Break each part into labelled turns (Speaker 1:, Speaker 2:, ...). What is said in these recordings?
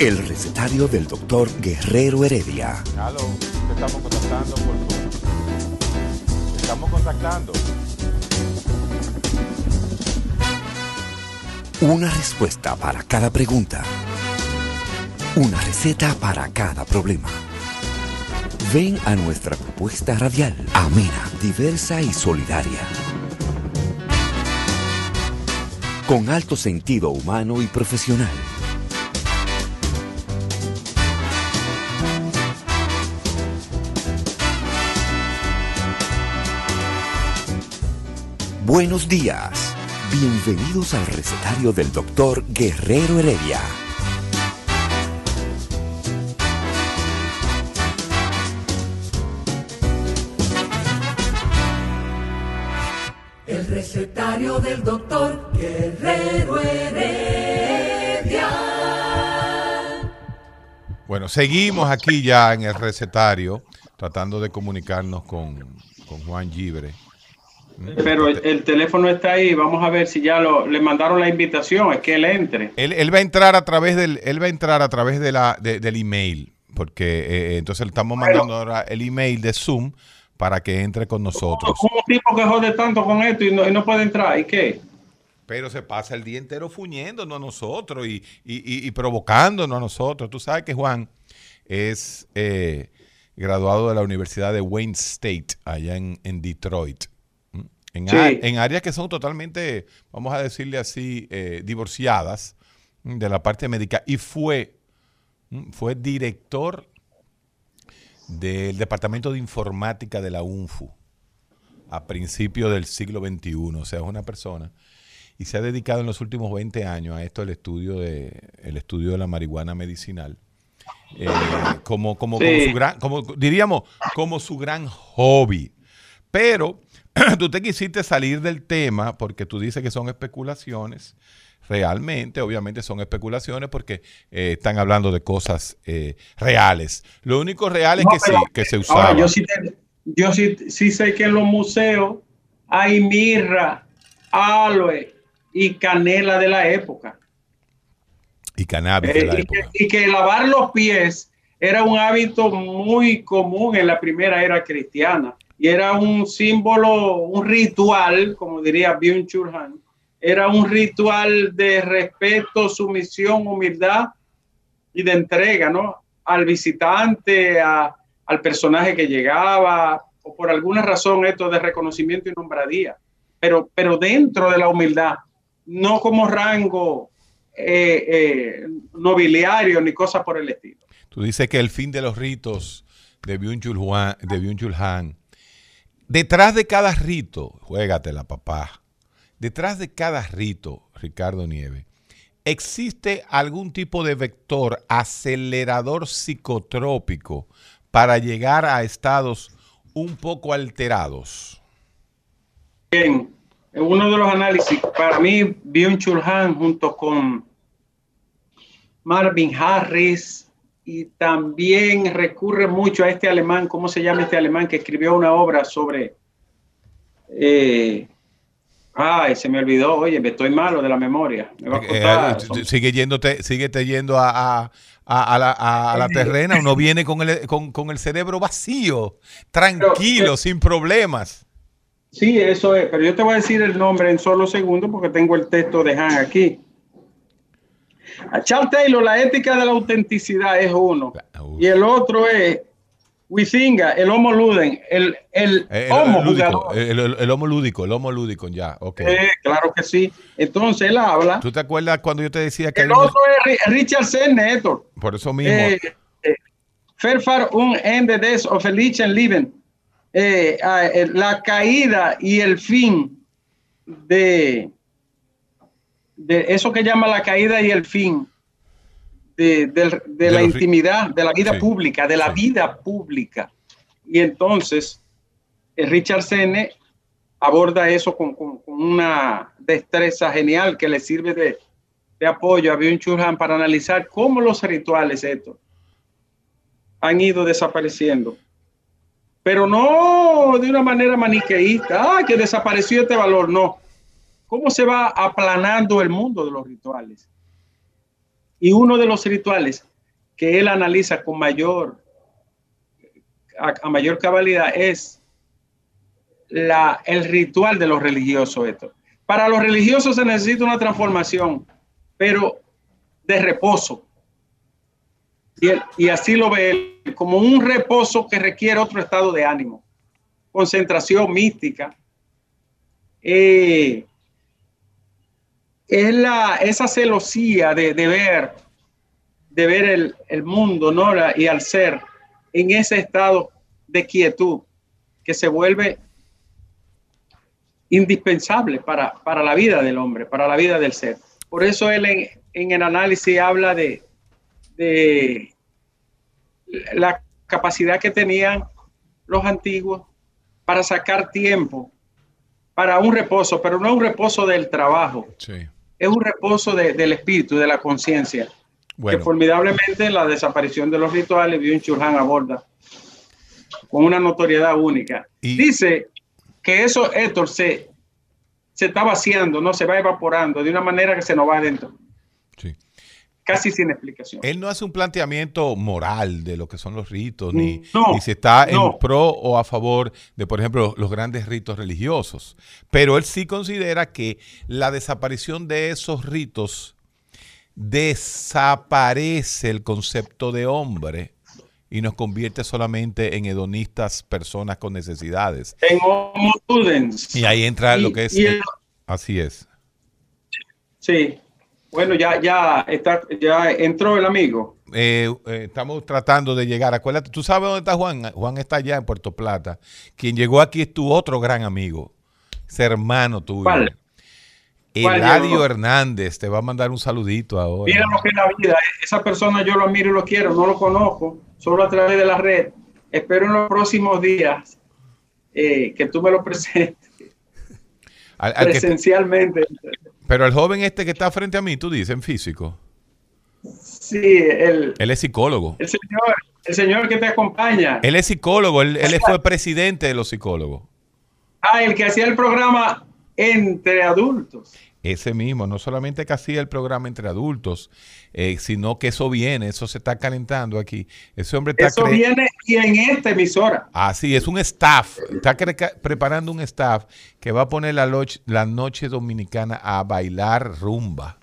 Speaker 1: El recetario del doctor Guerrero Heredia.
Speaker 2: Aló, te estamos contactando por Zoom. Te estamos contactando.
Speaker 1: Una respuesta para cada pregunta. Una receta para cada problema. Ven a nuestra propuesta radial, amena, diversa y solidaria. Con alto sentido humano y profesional. Buenos días. Bienvenidos al recetario del doctor Guerrero Heredia.
Speaker 3: El recetario del doctor Guerrero Heredia.
Speaker 2: Bueno, seguimos aquí ya en el recetario, tratando de comunicarnos con, con Juan Gibre.
Speaker 4: Pero el, el teléfono está ahí. Vamos a ver si ya lo, le mandaron la invitación. Es que él entre.
Speaker 2: Él, él va a entrar a través del, él va a entrar a través de la, de- del email, porque eh, entonces le estamos mandando ahora el email de Zoom para que entre con nosotros.
Speaker 4: Como un tipo que jode tanto con esto y no, y no puede entrar. ¿Y qué?
Speaker 2: Pero se pasa el día entero fuñéndonos a nosotros y, y, y- y provocándonos a nosotros. Tú sabes que Juan es eh, graduado de la Universidad de Wayne State, allá en, en Detroit. En,
Speaker 4: Sí.
Speaker 2: a- en áreas que son totalmente, vamos a decirle así, eh, divorciadas ¿mm? de la parte médica. Y fue, ¿mm? fue director del Departamento de Informática de la UNFU a principios del siglo XXI. O sea, es una persona y se ha dedicado en los últimos 20 años a esto, el estudio de, el estudio de la marihuana medicinal. eh, como, como, como su gran, como diríamos, como su gran hobby. Pero tú te quisiste salir del tema porque tú dices que son especulaciones. Realmente, obviamente son especulaciones porque eh, están hablando de cosas eh, reales. Lo único real es
Speaker 4: No,
Speaker 2: que sí,
Speaker 4: pero-
Speaker 2: que se usaba.
Speaker 4: Ahora, yo sí, te- yo sí, sí sé que en los museos hay mirra, aloe y canela de la época.
Speaker 2: y cannabis de la
Speaker 4: Eh, y,
Speaker 2: época.
Speaker 4: que, y que lavar los pies era un hábito muy común en la primera era cristiana y era un símbolo, un ritual, como diría Byung-Chul Han, era un ritual de respeto, sumisión, humildad y de entrega, ¿no? Al visitante, a- al personaje que llegaba, o por alguna razón esto de reconocimiento y nombradía, pero, pero dentro de la humildad, no como rango eh, eh, nobiliario ni cosas por el estilo.
Speaker 2: Tú dices que el fin de los ritos de Byung-Chul detrás de cada rito, juégatela papá, detrás de cada rito, Ricardo Nieve, ¿existe algún tipo de vector acelerador psicotrópico para llegar a estados un poco alterados?
Speaker 4: Bien, en uno de los análisis, para mí, Byung-Chul Han junto con Marvin Harris y también recurre mucho a este alemán, ¿cómo se llama este alemán que escribió una obra sobre... eh, ay, se me olvidó, oye, me estoy malo de la memoria. Me va a
Speaker 2: Eh,
Speaker 4: costar,
Speaker 2: eh, sigue yéndote, síguete yendo a, a- a- a la, terrena, uno viene con el, con, con el cerebro vacío, tranquilo,
Speaker 4: Pero,
Speaker 2: sin problemas.
Speaker 4: Sí, eso es, pero yo te voy a decir el nombre en solo segundos porque tengo el texto de Han aquí. A Charles Taylor, la ética de la autenticidad es uno. Y el otro es Huizinga, el homo luden, el, el
Speaker 2: Eh, el,
Speaker 4: homo
Speaker 2: el lúdico, el, homo lúdico, el homo lúdico, ya, ok.
Speaker 4: Eh, claro que sí. Entonces él habla.
Speaker 2: ¿Tú te acuerdas cuando yo te decía que
Speaker 4: El
Speaker 2: unos-
Speaker 4: otro es Ri- Richard Senne, Héctor.
Speaker 2: por eso mismo,
Speaker 4: Eh, eh, Verfahr un Ende des of Felichen Leben. La caída y el fin de, de eso que llama la caída y el fin de, de
Speaker 2: De
Speaker 4: la intimidad, de la vida
Speaker 2: Sí,
Speaker 4: pública, de la
Speaker 2: sí.
Speaker 4: vida pública. Y entonces, eh, Richard Senne aborda eso con, con- con una destreza genial que le sirve de, de apoyo a Byung-Chul Han para analizar cómo los rituales estos han ido desapareciendo. Pero no de una manera maniqueísta, ah, que desapareció este valor, no. ¿Cómo se va aplanando el mundo de los rituales? Y uno de los rituales que él analiza con mayor, a, mayor cabalidad es la, el ritual de los religiosos. Esto. Para los religiosos se necesita una transformación, pero de reposo. Y, y así lo ve él, como un reposo que requiere otro estado de ánimo, concentración mística. Eh, es la, esa celosía de, de ver, de ver el, el mundo ¿no? Y al ser en ese estado de quietud que se vuelve indispensable para, para la vida del hombre, para la vida del ser. Por eso él en, en el análisis habla de, de la capacidad que tenían los antiguos para sacar tiempo para un reposo, pero no un reposo del trabajo,
Speaker 2: Sí.
Speaker 4: Es un reposo de- del espíritu, de la conciencia, que formidablemente la desaparición de los rituales Byung Chul Han aborda con una notoriedad única.
Speaker 2: Y-
Speaker 4: Dice que eso, Héctor, se, se está vaciando, no se va evaporando de una manera que se nos va adentro,
Speaker 2: sí.
Speaker 4: Casi sin explicación.
Speaker 2: Él no hace un planteamiento moral de lo que son los ritos, ni,
Speaker 4: No,
Speaker 2: ni si está en pro o a favor de, por ejemplo, los grandes ritos religiosos. Pero él sí considera que la desaparición de esos ritos desaparece el concepto de hombre y nos convierte solamente en hedonistas personas con necesidades.
Speaker 4: En Homo.
Speaker 2: Y ahí entra
Speaker 4: Y-
Speaker 2: lo que es...
Speaker 4: el-
Speaker 2: así es.
Speaker 4: Sí. Bueno, ya, ya está, ya entró el amigo.
Speaker 2: Eh, eh, estamos tratando de llegar. Acuérdate, tú sabes dónde está Juan. Juan está allá en Puerto Plata. Quien llegó aquí es tu otro gran amigo, ese hermano tuyo.
Speaker 4: ¿Cuál? ¿Cuál
Speaker 2: Eladio? Hernández te va a mandar un saludito ahora.
Speaker 4: Mira lo que es la vida. Esa persona yo lo admiro y lo quiero, no lo conozco, solo a través de la red. Espero en los próximos días eh, que tú me lo presentes
Speaker 2: Al- al que-
Speaker 4: presencialmente.
Speaker 2: pero el joven este que está frente a mí, tú dices, en físico.
Speaker 4: Sí, el,
Speaker 2: Él es psicólogo.
Speaker 4: el señor, el señor que te acompaña.
Speaker 2: Él es psicólogo. Él, él fue presidente de los psicólogos.
Speaker 4: Ah, el que hacía el programa entre adultos.
Speaker 2: Ese mismo, no solamente que hacía el programa entre adultos, eh, sino que eso viene, eso se está calentando aquí. Ese hombre está
Speaker 4: Eso viene y en esta emisora.
Speaker 2: Así es, un staff. Está preparando un staff que va a poner la, la noche dominicana a bailar rumba,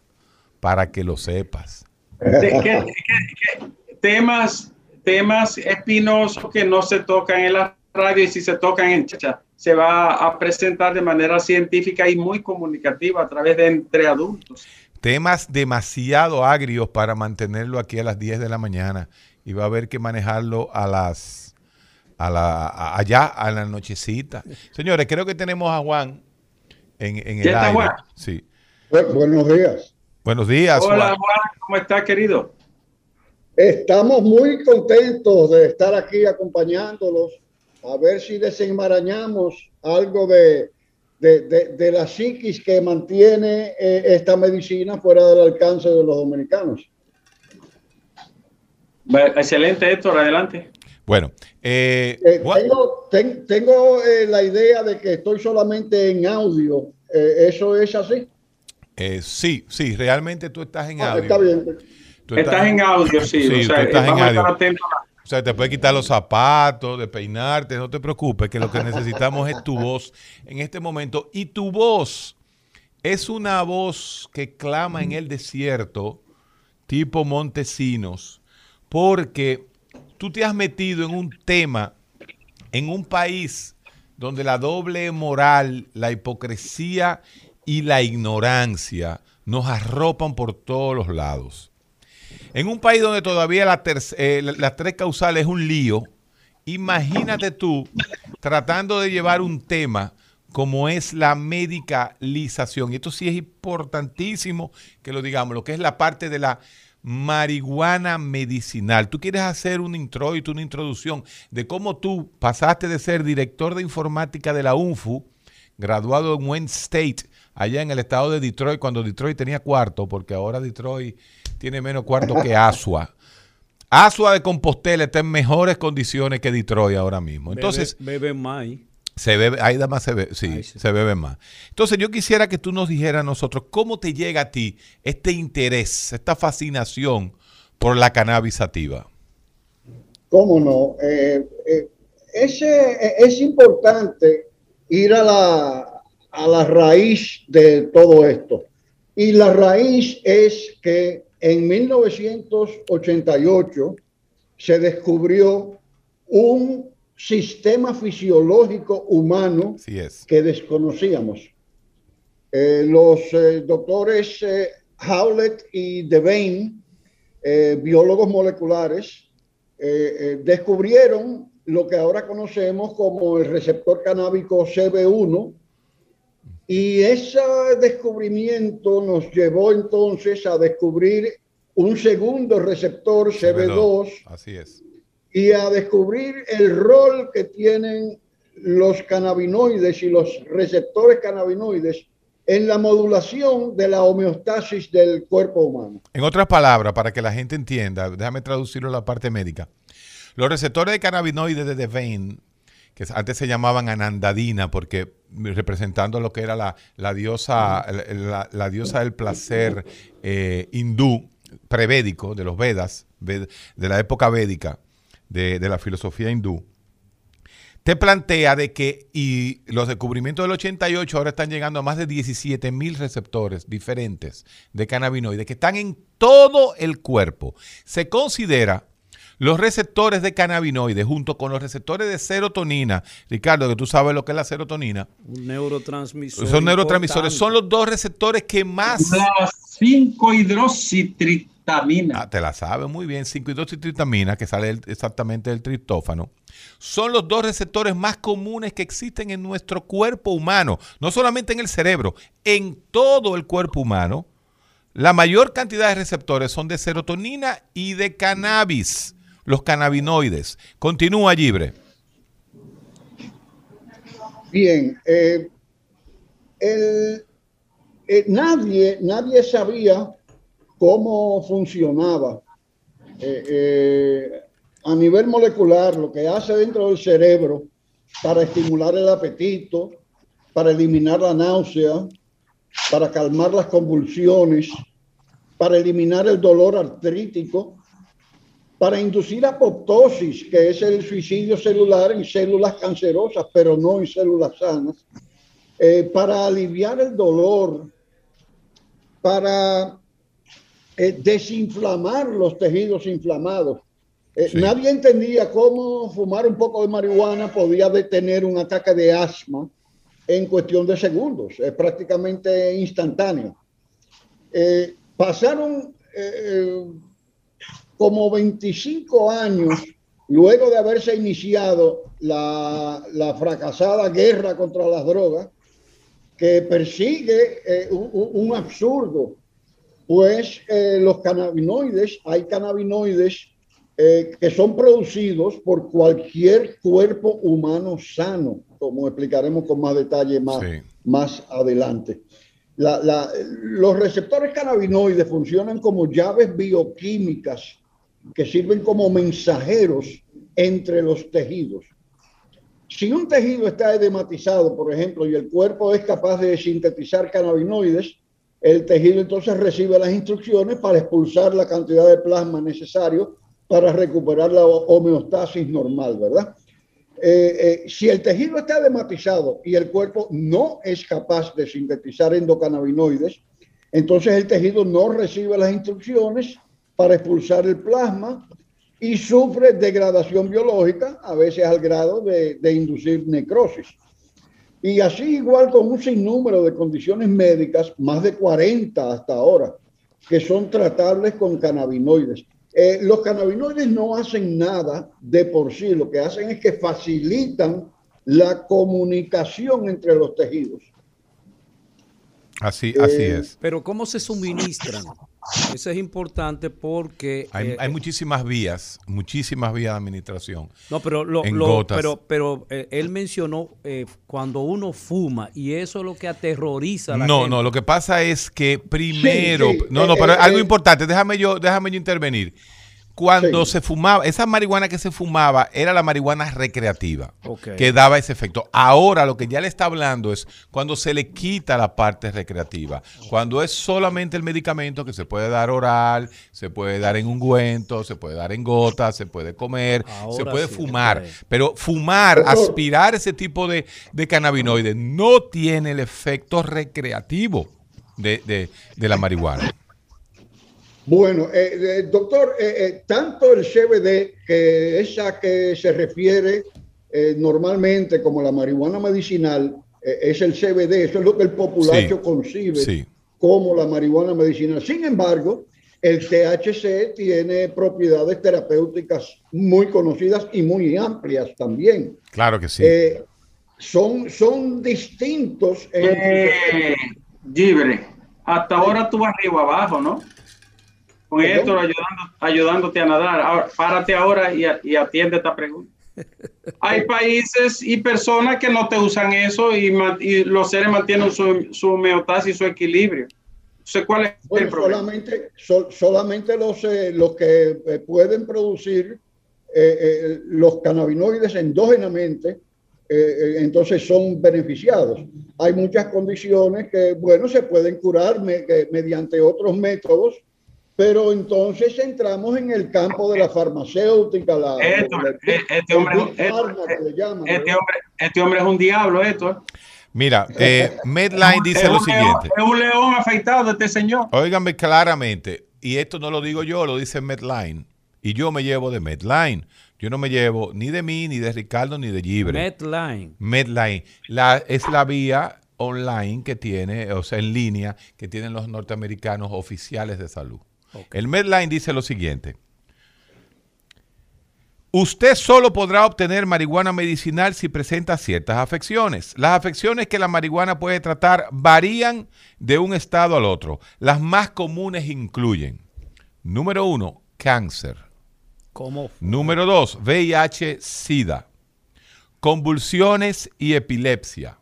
Speaker 2: para que lo sepas.
Speaker 4: Temas, temas espinosos que no se tocan en la radio y si se tocan en chacha, se va a presentar de manera científica y muy comunicativa a través de entre adultos.
Speaker 2: Temas demasiado agrios para mantenerlo aquí a las 10 de la mañana y va a haber que manejarlo a las a la a- allá a la nochecita. Señores, creo que tenemos a Juan en, en el
Speaker 4: ¿Ya está
Speaker 2: aire.
Speaker 4: Juan?
Speaker 2: Sí.
Speaker 5: Bu- buenos días.
Speaker 2: Buenos días,
Speaker 4: Hola
Speaker 2: Juan.
Speaker 4: Juan, ¿cómo está querido?
Speaker 5: Estamos muy contentos de estar aquí acompañándolos, a ver si desenmarañamos algo de, de, de- de la psiquis que mantiene eh, esta medicina fuera del alcance de los dominicanos.
Speaker 4: Excelente Héctor, adelante.
Speaker 2: Bueno, eh,
Speaker 5: Eh, tengo ten- tengo eh, la idea de que estoy solamente en audio. Eh, ¿Eso es así?
Speaker 2: eh, sí, sí, realmente tú estás en
Speaker 5: Ah,
Speaker 2: audio.
Speaker 5: está bien.
Speaker 2: Tú
Speaker 4: Estás en audio, sí.
Speaker 2: Sí,
Speaker 4: o sea,
Speaker 2: tú estás en
Speaker 4: vamos a estar
Speaker 2: audio.
Speaker 4: atentos a-
Speaker 2: O sea, te puedes quitar los zapatos, de peinarte, no te preocupes, que lo que necesitamos es tu voz en este momento. Y tu voz es una voz que clama en el desierto, tipo Montesinos, porque tú te has metido en un tema, en un país donde la doble moral, la hipocresía y la ignorancia nos arropan por todos los lados. En un país donde todavía la eh, la- las tres causales es un lío, imagínate tú tratando de llevar un tema como es la medicalización. Y esto sí es importantísimo que lo digamos, lo que es la parte de la marihuana medicinal. Tú quieres hacer un introito, una introducción de cómo tú pasaste de ser director de informática de la UNFU, graduado en Wayne State, allá en el estado de Detroit, cuando Detroit tenía cuarto, porque ahora Detroit tiene menos cuarto que Asua. Asua de Compostela está en mejores condiciones que Detroit ahora mismo. Entonces,
Speaker 6: Bebe, bebe más. ahí.
Speaker 2: se bebe, ahí nada más se bebe, sí,
Speaker 6: Ahí sí.
Speaker 2: se bebe más. Entonces yo quisiera que tú nos dijeras a nosotros cómo te llega a ti este interés, esta fascinación por la cannabis sativa?
Speaker 5: ¿Cómo no? Eh, eh, ese, eh, es importante ir a la, a la raíz de todo esto. Y la raíz es que en 1988 se descubrió un sistema fisiológico humano que desconocíamos. Eh, los eh, doctores eh, Howlett y Devane, biólogos moleculares, descubrieron lo que ahora conocemos como el receptor canábico CB1 y ese descubrimiento nos llevó entonces a descubrir un segundo receptor CB2.
Speaker 2: Así es.
Speaker 5: Y a descubrir el rol que tienen los cannabinoides y los receptores cannabinoides en la modulación de la homeostasis del cuerpo humano.
Speaker 2: En otras palabras, para que la gente entienda, déjame traducirlo a la parte médica. Los receptores de cannabinoides de Devane que antes se llamaban Anandadina, porque representando lo que era la, diosa, la, diosa del placer eh, hindú, prevédico, de los Vedas, de la época védica, de, la filosofía hindú, te plantea de que y los descubrimientos del 88 ahora están llegando a más de 17 mil receptores diferentes de cannabinoides que están en todo el cuerpo. Se considera los receptores de cannabinoides junto con los receptores de serotonina, Ricardo, que tú sabes lo que es la serotonina.
Speaker 6: Un neurotransmisor.
Speaker 2: Son neurotransmisores, son los dos receptores que más...
Speaker 4: La 5-hidroxitritamina.
Speaker 2: Ah, te la sabes muy bien, 5-hidroxitritamina, que sale exactamente del triptófano. Son los dos receptores más comunes que existen en nuestro cuerpo humano, no solamente en el cerebro, en todo el cuerpo humano. La mayor cantidad de receptores son de serotonina y de cannabis los cannabinoides. Continúa, Libre.
Speaker 5: Bien, eh, eh, nadie, nadie sabía cómo funcionaba eh, a nivel molecular lo que hace dentro del cerebro para estimular el apetito, para eliminar la náusea, para calmar las convulsiones, para eliminar el dolor artrítico, para inducir apoptosis, que es el suicidio celular en células cancerosas, pero no en células sanas, eh, para aliviar el dolor, para eh, desinflamar los tejidos inflamados. Eh, nadie entendía cómo fumar un poco de marihuana podía detener un ataque de asma en cuestión de segundos, es prácticamente instantáneo. pasaron como 25 años luego de haberse iniciado la, fracasada guerra contra las drogas, que persigue eh, un, absurdo, pues eh, los cannabinoides, hay cannabinoides eh, que son producidos por cualquier cuerpo humano sano, como explicaremos con más detalle más, más adelante. los receptores cannabinoides funcionan como llaves bioquímicas que sirven como mensajeros entre los tejidos. Si un tejido está edematizado, por ejemplo, y el cuerpo es capaz de sintetizar cannabinoides, el tejido entonces recibe las instrucciones para expulsar la cantidad de plasma necesario para recuperar la homeostasis normal, ¿verdad? Eh, eh, si el tejido está edematizado y el cuerpo no es capaz de sintetizar endocannabinoides, entonces el tejido no recibe las instrucciones para expulsar el plasma y sufre degradación biológica, a veces al grado de, inducir necrosis. Y así igual con un sinnúmero de condiciones médicas, más de 40 hasta ahora, que son tratables con cannabinoides. Eh, los cannabinoides no hacen nada de por sí, lo que hacen es que facilitan la comunicación entre los tejidos.
Speaker 2: Así, así eh, es.
Speaker 6: Pero ¿cómo se suministran? Eso es importante porque...
Speaker 2: Hay, eh, muchísimas vías, muchísimas vías de administración.
Speaker 6: No, pero, lo, pero, pero eh, él mencionó cuando uno fuma y eso es lo que aterroriza a la
Speaker 2: No, no, lo que pasa es que primero... no, no, pero algo importante, déjame yo, déjame yo intervenir. Cuando se fumaba, esa marihuana que se fumaba era la marihuana recreativa, que daba ese efecto. Ahora lo que ya le está hablando es cuando se le quita la parte recreativa, cuando es solamente el medicamento que se puede dar oral, se puede dar en ungüento, se puede dar en gotas, se puede comer, se puede fumar. Pero fumar, aspirar ese tipo de, de cannabinoides no tiene el efecto recreativo de la marihuana.
Speaker 5: Bueno, eh, eh doctor, eh, eh, tanto el CBD, que es a que se refiere normalmente como la marihuana medicinal, es el CBD, eso es lo que el populacho concibe como la marihuana medicinal. Sin embargo, el THC tiene propiedades terapéuticas muy conocidas y muy amplias también.
Speaker 2: Claro que sí.
Speaker 5: son, son distintos.
Speaker 4: Libre. Hasta ahora tú vas arriba abajo, ¿no? Con esto ayudándote a nadar. Ahora, párate ahora y, atiende esta pregunta. Hay países y personas que no te usan eso y, los seres mantienen su, su homeostasis y su equilibrio. sé ¿cuál es el problema?
Speaker 5: Solamente, solamente los, eh, los que eh, pueden producir eh, los cannabinoides endógenamente, entonces son beneficiados. Hay muchas condiciones que, bueno, se pueden curar mediante otros métodos pero entonces entramos en el campo de la farmacéutica. La,
Speaker 4: este, hombre, este, hombre, es un diablo, esto.
Speaker 2: Mira, eh, Medline dice lo siguiente.
Speaker 4: Es un león afeitado de este señor.
Speaker 2: Óigame claramente, y esto no lo digo yo, lo dice Medline. Y yo me llevo de Medline. Yo no me llevo ni de mí, ni de Ricardo, ni de Gibre.
Speaker 6: Medline.
Speaker 2: Medline. La, es la vía online que tiene, o sea, en línea, que tienen los norteamericanos oficiales de salud. El Medline dice lo siguiente. Usted solo podrá obtener marihuana medicinal si presenta ciertas afecciones. Las afecciones que la marihuana puede tratar varían de un estado al otro. Las más comunes incluyen, número uno, cáncer.
Speaker 6: ¿Cómo?
Speaker 2: Número dos, VIH-Sida, convulsiones y epilepsia,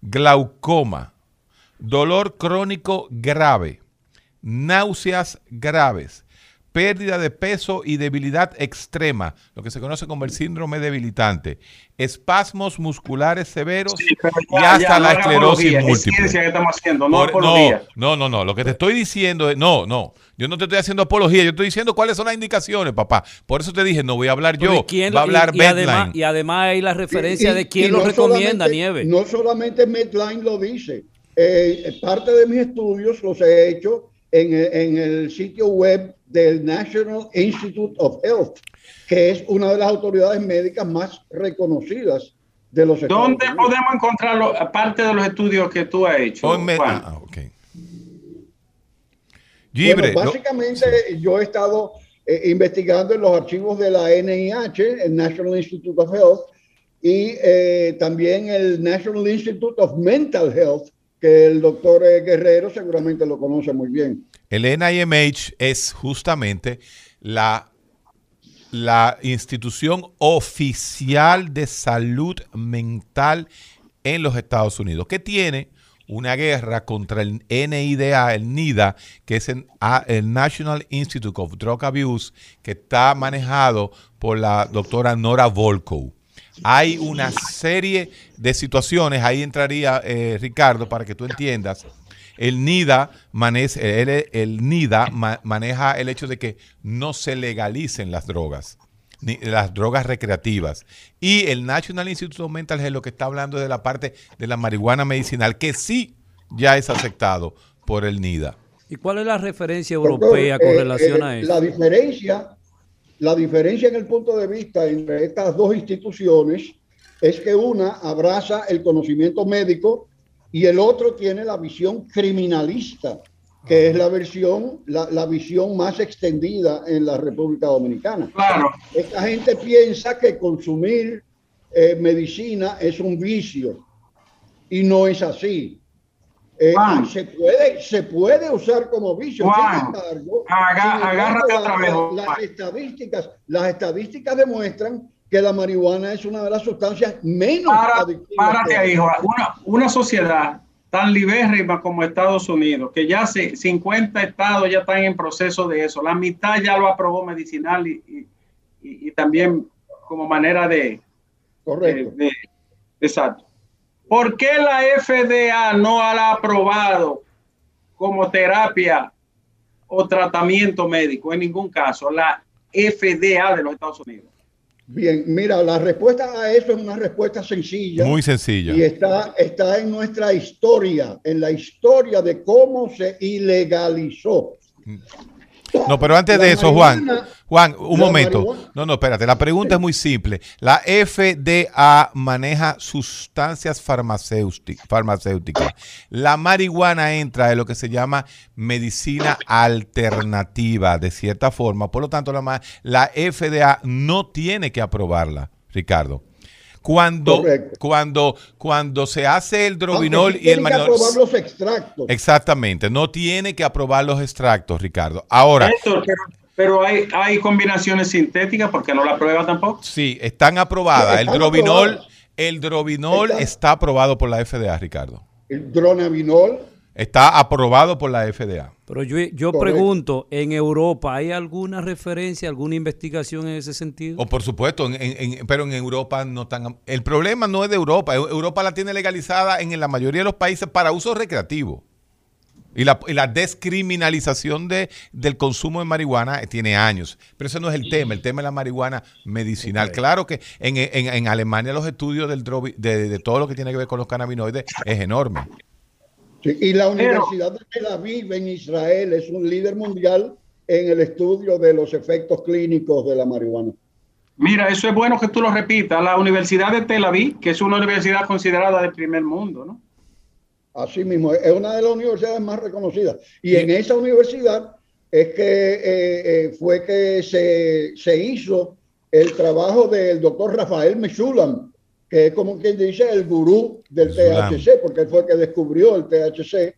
Speaker 2: glaucoma, dolor crónico grave, náuseas graves, pérdida de peso y debilidad extrema, lo que se conoce como el síndrome debilitante, espasmos musculares severos y hasta la esclerosis múltiple. no, no, no, lo que te estoy diciendo es, no, no, yo no te estoy haciendo apología, yo estoy diciendo cuáles son las indicaciones, papá. Por eso te dije, no voy a hablar yo, va a hablar
Speaker 6: y, además, y además hay la referencia de quién lo recomienda, Nieve.
Speaker 5: No solamente Medline lo dice, eh, parte de mis estudios los he hecho en, el sitio web del National Institute of Health, que es una de las autoridades médicas más reconocidas de los
Speaker 4: Estados ¿Dónde podemos encontrarlo, aparte de los estudios que tú has hecho? Ah,
Speaker 5: básicamente yo he estado eh, investigando en los archivos de la NIH, el National Institute of Health, y eh, también el National Institute of Mental Health, que el doctor Guerrero seguramente lo conoce muy bien.
Speaker 2: El NIMH es justamente la, la institución oficial de salud mental en los Estados Unidos, que tiene una guerra contra el NIDA, el NIDA, que es el, National Institute of Drug Abuse, que está manejado por la doctora Nora Volkow. Hay una serie de situaciones, ahí entraría eh, Ricardo para que tú entiendas. El NIDA, el, NIDA maneja el hecho de que no se legalicen las drogas, ni las drogas recreativas. Y el National Institute of Mental Health lo que está hablando de la parte de la marihuana medicinal, que sí ya es aceptado por el NIDA.
Speaker 6: ¿Y cuál es la referencia europea con eh, relación a
Speaker 5: eh,
Speaker 6: eso?
Speaker 5: La diferencia la diferencia en el punto de vista entre estas dos instituciones es que una abraza el conocimiento médico y el otro tiene la visión criminalista, que es la versión, la, visión más extendida en la República Dominicana.
Speaker 4: Claro.
Speaker 5: Esta gente piensa que consumir eh, medicina es un vicio y no es así. Eh, se, puede, se puede usar como vicio. Sin embargo,
Speaker 4: agárrate otra vez.
Speaker 5: Las, estadísticas, las estadísticas demuestran que la marihuana es una de las sustancias menos
Speaker 4: adictivas. Párate ahí, Una, una sociedad tan libérrima como Estados Unidos, que ya se, 50 estados ya están en proceso de eso. La mitad ya lo aprobó medicinal y, y, también como manera de...
Speaker 5: Correcto.
Speaker 4: exacto. ¿Por qué la FDA no ha aprobado como terapia o tratamiento médico? En ningún caso. La FDA de los Estados Unidos.
Speaker 5: Bien, mira, la respuesta a eso es una respuesta sencilla.
Speaker 2: Muy sencilla.
Speaker 5: Y está, está en nuestra historia, en la historia de cómo se ilegalizó.
Speaker 2: No, pero antes de eso, Juan, Juan, un momento. No, no, espérate. La pregunta es muy simple. La FDA maneja sustancias farmacéuticas. La marihuana entra en lo que se llama medicina alternativa, de cierta forma. Por lo tanto, la, la FDA no tiene que aprobarla, Ricardo. Cuando, cuando, cuando se hace el drobinol y el
Speaker 5: Tiene que aprobar los extractos.
Speaker 2: Exactamente, no tiene que aprobar los extractos, Ricardo. Ahora.
Speaker 4: pero, hay, hay combinaciones sintéticas porque no la prueba tampoco.
Speaker 2: Sí, están aprobadas. el drobinol, el drobinol está aprobado por la FDA, Ricardo.
Speaker 5: El dronabinol
Speaker 2: Está aprobado por la FDA.
Speaker 6: Pero yo, yo pregunto, ¿en Europa hay alguna referencia, alguna investigación en ese sentido?
Speaker 2: O por supuesto, pero en Europa no están... El problema no es de Europa. Europa la tiene legalizada en la mayoría de los países para uso recreativo. Y la, descriminalización de, del consumo de marihuana tiene años. Pero ese no es el tema. El tema es la marihuana medicinal. Claro que en, Alemania los estudios del de, de todo lo que tiene que ver con los cannabinoides es enorme
Speaker 5: y la Universidad de Tel Aviv en Israel es un líder mundial en el estudio de los efectos clínicos de la marihuana.
Speaker 4: Mira, eso es bueno que tú lo repitas. La Universidad de Tel Aviv, que es una universidad considerada de primer mundo, ¿no?
Speaker 5: Así mismo, es una de las universidades más reconocidas. Y en esa universidad es que eh, eh, fue que se, se, hizo el trabajo del doctor Rafael Meshulam, que es como quien dice el gurú del THC, porque él fue el que descubrió el THC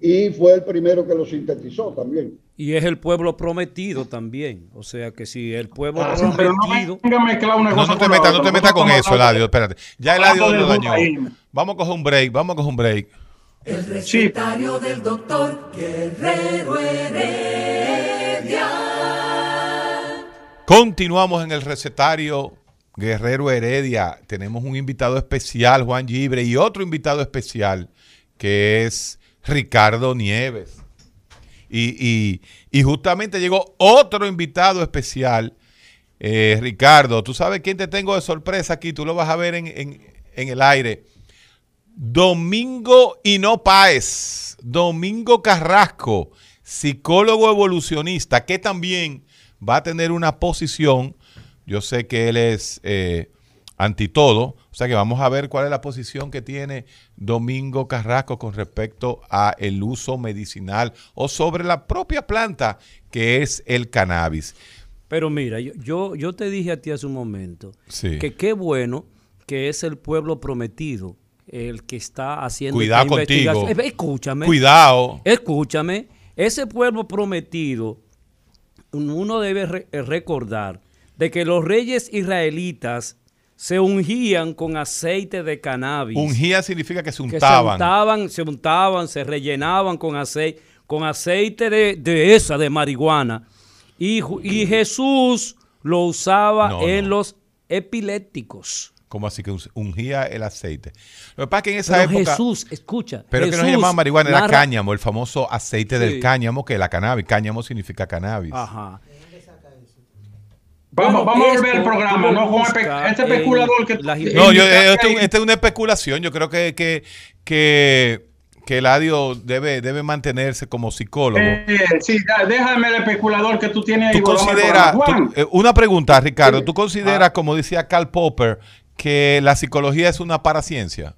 Speaker 5: y fue el primero que lo sintetizó también.
Speaker 6: Y es el pueblo prometido también. O sea que si el pueblo ah, prometido.
Speaker 2: No, no, te metas, no te metas con eso, Eladio. Espérate. Ya Eladio lo dañó. Vamos a coger un break, vamos a coger un break.
Speaker 3: El recetario del doctor Guerrero Heredia.
Speaker 2: Continuamos en el recetario Guerrero Heredia, tenemos un invitado especial, Juan Gibre, y otro invitado especial, que es Ricardo Nieves. Y, justamente llegó otro invitado especial, eh, Ricardo. Tú sabes quién te tengo de sorpresa aquí, tú lo vas a ver en, en el aire. Domingo Hino Páez, Domingo Carrasco, psicólogo evolucionista, que también va a tener una posición yo sé que él es eh, anti todo, o sea que vamos a ver cuál es la posición que tiene Domingo Carrasco con respecto a el uso medicinal o sobre la propia planta que es el cannabis.
Speaker 6: Pero mira, yo, yo, te dije a ti hace un momento que qué bueno que es el pueblo prometido el que está haciendo
Speaker 2: Cuidado contigo.
Speaker 6: Eh, escúchame.
Speaker 2: Cuidado.
Speaker 6: Escúchame. Ese pueblo prometido, uno debe recordar de que los reyes israelitas se ungían con aceite de cannabis.
Speaker 2: Ungía significa que se untaban.
Speaker 6: se untaban, se untaban, se rellenaban con aceite, con aceite de, esa, de marihuana. Y, y Jesús lo usaba en los epilépticos.
Speaker 2: ¿Cómo así que ungía el aceite? Lo que pasa es que en esa época.
Speaker 6: Jesús, escucha.
Speaker 2: Pero que no se llamaba marihuana, era cáñamo, el famoso aceite del cáñamo, que la cannabis. Cáñamo significa cannabis.
Speaker 6: Ajá.
Speaker 4: Vamos, vamos a volver al programa, ¿no? este especulador que...
Speaker 2: no, yo, esto, es una especulación. Yo creo que, que, que, que Eladio debe, debe mantenerse como psicólogo.
Speaker 4: Eh, sí, déjame el especulador que tú tienes
Speaker 2: ahí. ¿Tú consideras, eh, una pregunta, Ricardo, ¿tú consideras, ah. como decía Karl Popper, que la psicología es una paraciencia?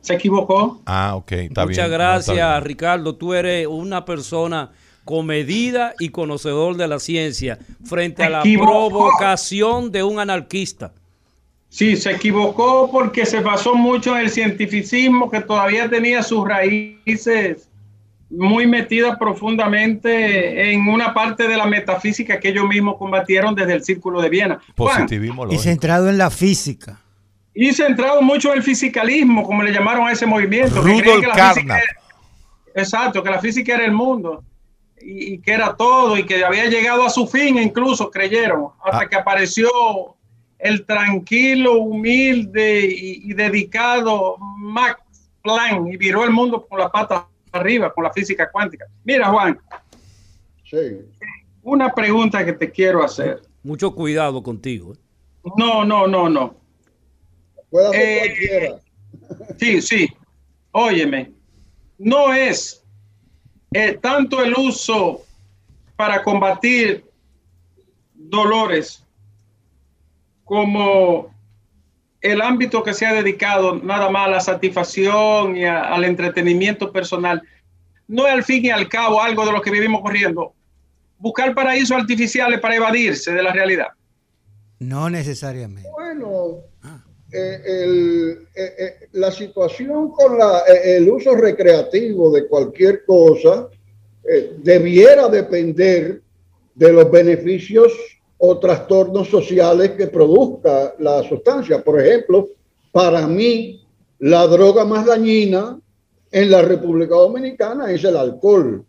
Speaker 4: Se equivocó.
Speaker 2: Ah, ok, está
Speaker 6: bien. Muchas gracias, Ricardo. Tú eres una persona comedida y conocedor de la ciencia frente a la provocación de un anarquista.
Speaker 4: Sí, se equivocó porque se basó mucho en el cientificismo que todavía tenía sus raíces muy metidas profundamente en una parte de la metafísica que ellos mismos combatieron desde el Círculo de Viena.
Speaker 7: y centrado en la física.
Speaker 4: Y centrado mucho en el fisicalismo, como le llamaron a ese movimiento.
Speaker 2: Rudolf Carnap.
Speaker 4: Exacto, que la física era el mundo y, que era todo y que había llegado a su fin, incluso creyeron, hasta ah. que apareció el tranquilo, humilde y, dedicado Max Planck y viró el mundo con la pata arriba, con la física cuántica. Mira, Juan. Sí. Una pregunta que te quiero hacer.
Speaker 6: Mucho cuidado contigo. ¿eh?
Speaker 4: No, no, no, no.
Speaker 5: Puede eh,
Speaker 4: Sí, sí. Óyeme no es eh, tanto el uso para combatir dolores como el ámbito que se ha dedicado nada más a la satisfacción y al entretenimiento personal, no es al fin y al cabo algo de lo que vivimos corriendo. Buscar paraísos artificiales para evadirse de la realidad.
Speaker 7: No necesariamente.
Speaker 5: Bueno, ah. Eh, el, eh, eh, la situación con la, el uso recreativo de cualquier cosa debiera depender de los beneficios o trastornos sociales que produzca la sustancia. Por ejemplo, para mí, la droga más dañina en la República Dominicana es el alcohol.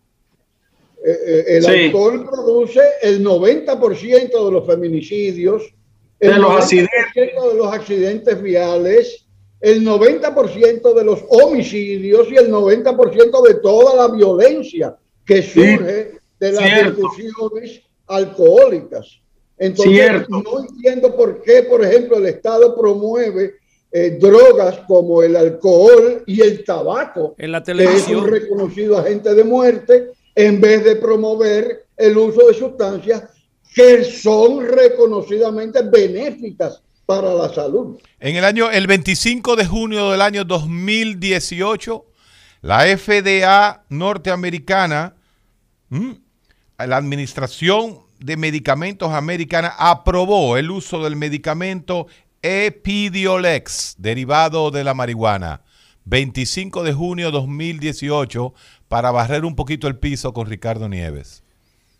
Speaker 5: el alcohol produce el 90% de los feminicidios,
Speaker 4: de los accidentes.
Speaker 5: de los accidentes viales, el 90% de los homicidios y el 90% de toda la violencia que surge de las discusiones alcohólicas. Entonces, no entiendo por qué, por ejemplo, el Estado promueve eh, drogas como el alcohol y el tabaco,
Speaker 6: en la televisión.
Speaker 5: que es un reconocido agente de muerte, en vez de promover el uso de sustancias que son reconocidamente benéficas para la salud.
Speaker 2: En el año, el 25 de junio del año 2018, la FDA norteamericana, la Administración de Medicamentos Americana, aprobó el uso del medicamento Epidiolex, derivado de la marihuana. 25 de junio de 2018, para barrer un poquito el piso con Ricardo Nieves.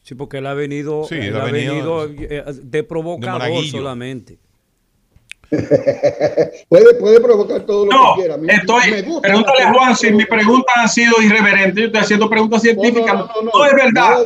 Speaker 6: Sí, porque él ha venido, ha venido, eh, de provocador solamente.
Speaker 5: puede, puede provocar todo lo que quiera.
Speaker 4: estoy, pregúntale a Juan si mis preguntas han sido irreverentes. Yo estoy haciendo preguntas científicas. No, es verdad.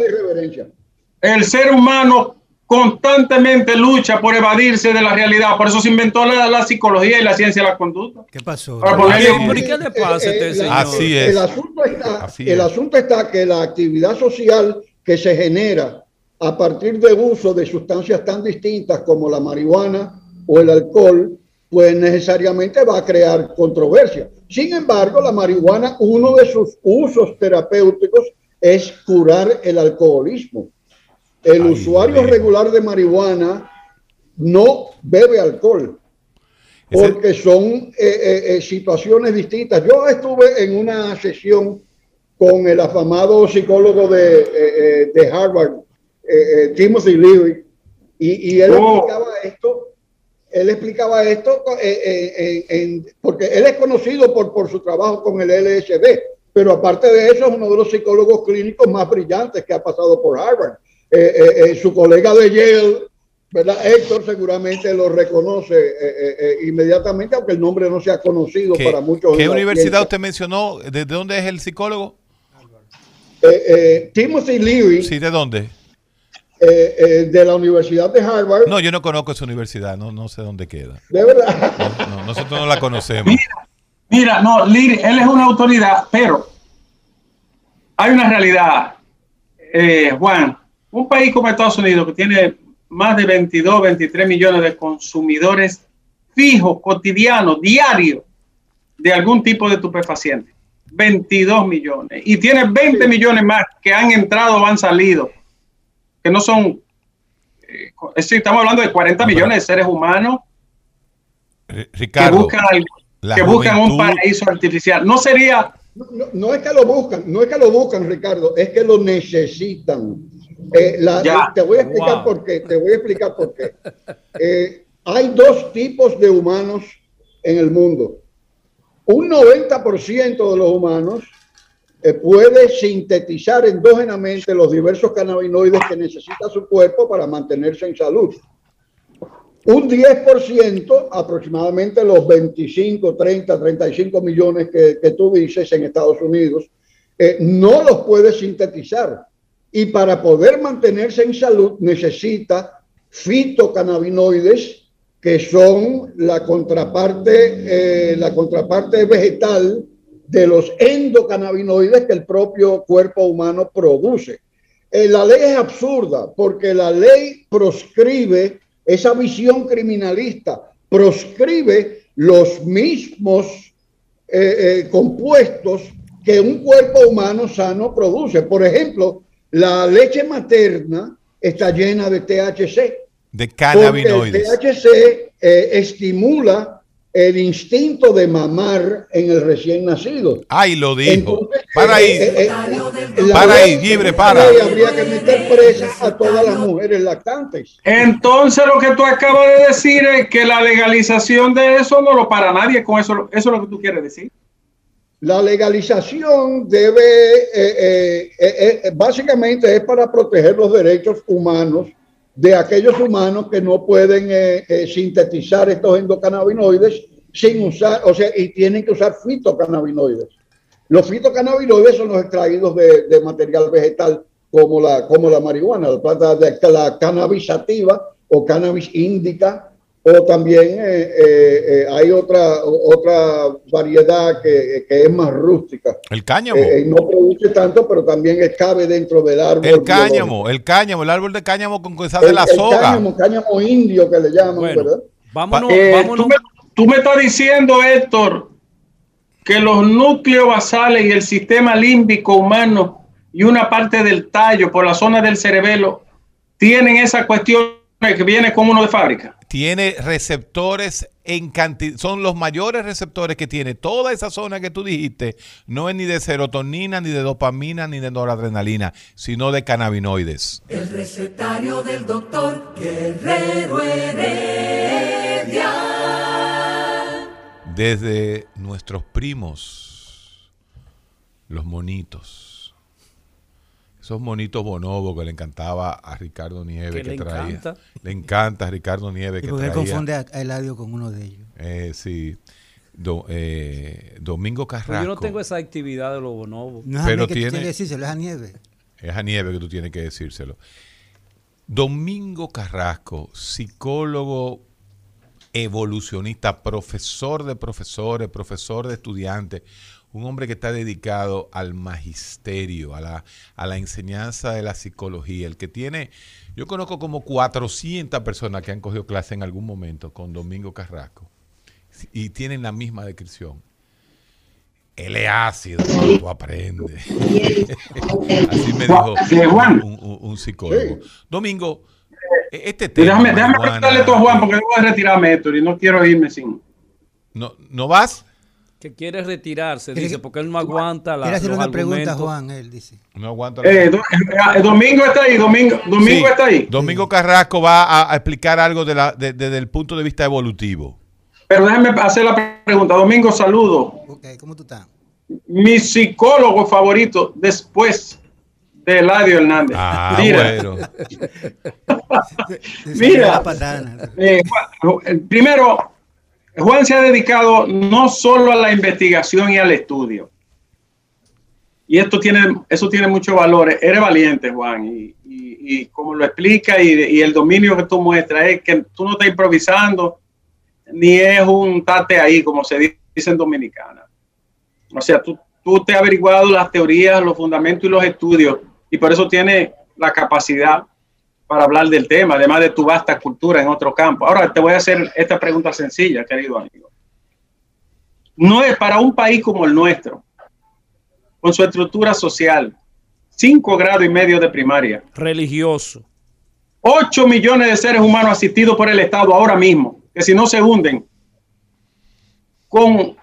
Speaker 4: El ser humano constantemente lucha por evadirse de la realidad. Por eso se inventó la, psicología y la ciencia de la conducta.
Speaker 7: ¿Qué pasó?
Speaker 6: qué le pasa a este señor?
Speaker 2: Así es.
Speaker 5: El asunto, está, el asunto está que la actividad social que se genera a partir de uso de sustancias tan distintas como la marihuana o el alcohol, pues necesariamente va a crear controversia. Sin embargo, la marihuana, uno de sus usos terapéuticos es curar el alcoholismo. El usuario regular de marihuana no bebe alcohol porque son eh, eh, eh, situaciones distintas. Yo estuve en una sesión con el afamado psicólogo de, eh, de Harvard, eh, Timothy Leary, y, él oh. explicaba esto, él explicaba esto porque él es conocido por, por su trabajo con el LSD, pero aparte de eso es uno de los psicólogos clínicos más brillantes que ha pasado por Harvard. Su colega de Yale, ¿verdad? Héctor seguramente lo reconoce inmediatamente, aunque el nombre no sea conocido para muchos.
Speaker 2: ¿Qué universidad usted mencionó? ¿De dónde es el psicólogo?
Speaker 5: Eh, eh, Timothy Leary.
Speaker 2: Sí, ¿de dónde?
Speaker 5: Eh, de la Universidad de Harvard.
Speaker 2: No, yo no conozco esa universidad, no, no sé dónde queda.
Speaker 5: De verdad.
Speaker 2: nosotros no la conocemos.
Speaker 4: Mira, mira, no, Leary, él es una autoridad, pero hay una realidad, Juan. Un país como Estados Unidos, que tiene más de 22, 23 millones de consumidores fijos, cotidianos, diarios, de algún tipo de estupefaciente 22 millones. Y tiene 20 millones más que han entrado o han salido, que no son, eh, estamos hablando de 40 millones de seres humanos
Speaker 2: que
Speaker 4: buscan, que buscan un paraíso artificial. No sería...
Speaker 5: No, es que lo buscan, no es que lo buscan, Ricardo, es que lo necesitan. Eh, te voy a explicar por qué, te voy a explicar por qué. Eh, hay dos tipos de humanos en el mundo un 90% de los humanos eh, puede sintetizar endógenamente los diversos cannabinoides que necesita su cuerpo para mantenerse en salud. un 10%, aproximadamente los 25, 30, 35 millones que, que tú dices en Estados Unidos, eh, no los puede sintetizar. Y para poder mantenerse en salud necesita fitocannabinoides, que son la contraparte, eh, la contraparte vegetal de los endocannabinoides que el propio cuerpo humano produce. Eh, la ley es absurda porque la ley proscribe esa visión criminalista, proscribe los mismos compuestos que un cuerpo humano sano produce. Por ejemplo, la leche materna está llena de THC.
Speaker 2: De cannabinoides.
Speaker 5: El THC eh, estimula el instinto de mamar en el recién nacido.
Speaker 2: Ay, lo dijo. para ahí. Eh, eh, para ahí, libre, para.
Speaker 5: Habría que meter presa a todas las mujeres lactantes.
Speaker 4: Entonces, lo que tú acabas de decir es que la legalización de eso no lo para nadie. Con eso, eso es lo que tú quieres decir.
Speaker 5: La legalización debe, eh, eh, eh, básicamente es para proteger los derechos humanos de aquellos humanos que no pueden sintetizar estos endocannabinoides sin usar, o sea, y tienen que usar fitocannabinoides. Los fitocannabinoides son los extraídos de, material vegetal como la, como la marihuana, la planta de la cannabisativa o cannabis indica o también eh, eh, eh, hay otra, otra variedad que, es más rústica.
Speaker 2: El cáñamo.
Speaker 5: no produce tanto, pero también cabe dentro del árbol.
Speaker 2: El cáñamo, el cáñamo, el árbol de cáñamo con cosas de la el soga.
Speaker 5: Cáñamo, cáñamo indio que le llaman, ¿verdad?
Speaker 4: Vámonos, vámonos. Tú, me, tú me estás diciendo, Héctor, que los núcleos basales y el sistema límbico humano y una parte del tallo por la zona del cerebelo tienen esa cuestión que viene con uno de fábrica
Speaker 2: tiene receptores en cantidad, son los mayores receptores que tiene toda esa zona que tú dijiste, no es ni de serotonina, ni de dopamina, ni de noradrenalina, sino de cannabinoides.
Speaker 3: El recetario del doctor Guerrero Heredia.
Speaker 2: Desde nuestros primos, los monitos esos monitos bonobos que le encantaba a Ricardo Nieves que, traía. Encanta? Le encanta a Ricardo Nieves que
Speaker 7: porque confunde a Eladio con uno de ellos.
Speaker 2: Eh, sí. Eh, Domingo Carrasco.
Speaker 6: yo no tengo esa actividad de los bonobos.
Speaker 7: No, pero tiene, que decírselo, es a Nieves.
Speaker 2: Es a Nieves que tú tienes que decírselo. Domingo Carrasco, psicólogo evolucionista, profesor de profesores, profesor de estudiantes, un hombre que está dedicado al magisterio, a la, a la enseñanza de la psicología, el que tiene, yo conozco como 400 personas que han cogido clase en algún momento con Domingo Carrasco y tienen la misma descripción. Él es ácido, tú aprendes. Así me dijo un, psicólogo. Domingo, este tema.
Speaker 4: Déjame, déjame preguntarle a Juan porque voy a retirarme, Héctor, y no quiero irme sin.
Speaker 2: ¿No, ¿no vas?
Speaker 6: Que quiere retirarse, dice, porque él no aguanta la.
Speaker 7: Quiere hacer una pregunta, Juan, él dice.
Speaker 2: No aguanta.
Speaker 4: Eh, eh, domingo está ahí, Domingo, Domingo está ahí.
Speaker 2: Domingo Carrasco va a, explicar algo de la, desde el punto de vista evolutivo.
Speaker 4: Pero déjame hacer la pregunta. Domingo, saludo.
Speaker 7: Ok, ¿cómo tú estás?
Speaker 4: Mi psicólogo favorito después de Eladio Hernández.
Speaker 2: Ah, Mira. bueno.
Speaker 4: Mira. Eh, primero, Juan se ha dedicado no solo a la investigación y al estudio. Y esto tiene, eso tiene mucho valor. Eres valiente, Juan. Y, como lo explica y, el dominio que tú muestras es que tú no estás improvisando, ni es un tate ahí, como se dice en Dominicana. O sea, tú, tú te has averiguado las teorías, los fundamentos y los estudios, y por eso tienes la capacidad para hablar del tema, además de tu vasta cultura en otro campo. Ahora te voy a hacer esta pregunta sencilla, querido amigo. No es para un país como el nuestro, con su estructura social, cinco grados y medio de primaria.
Speaker 6: Religioso.
Speaker 4: 8 millones de seres humanos asistidos por el Estado ahora mismo, que si no se hunden, con,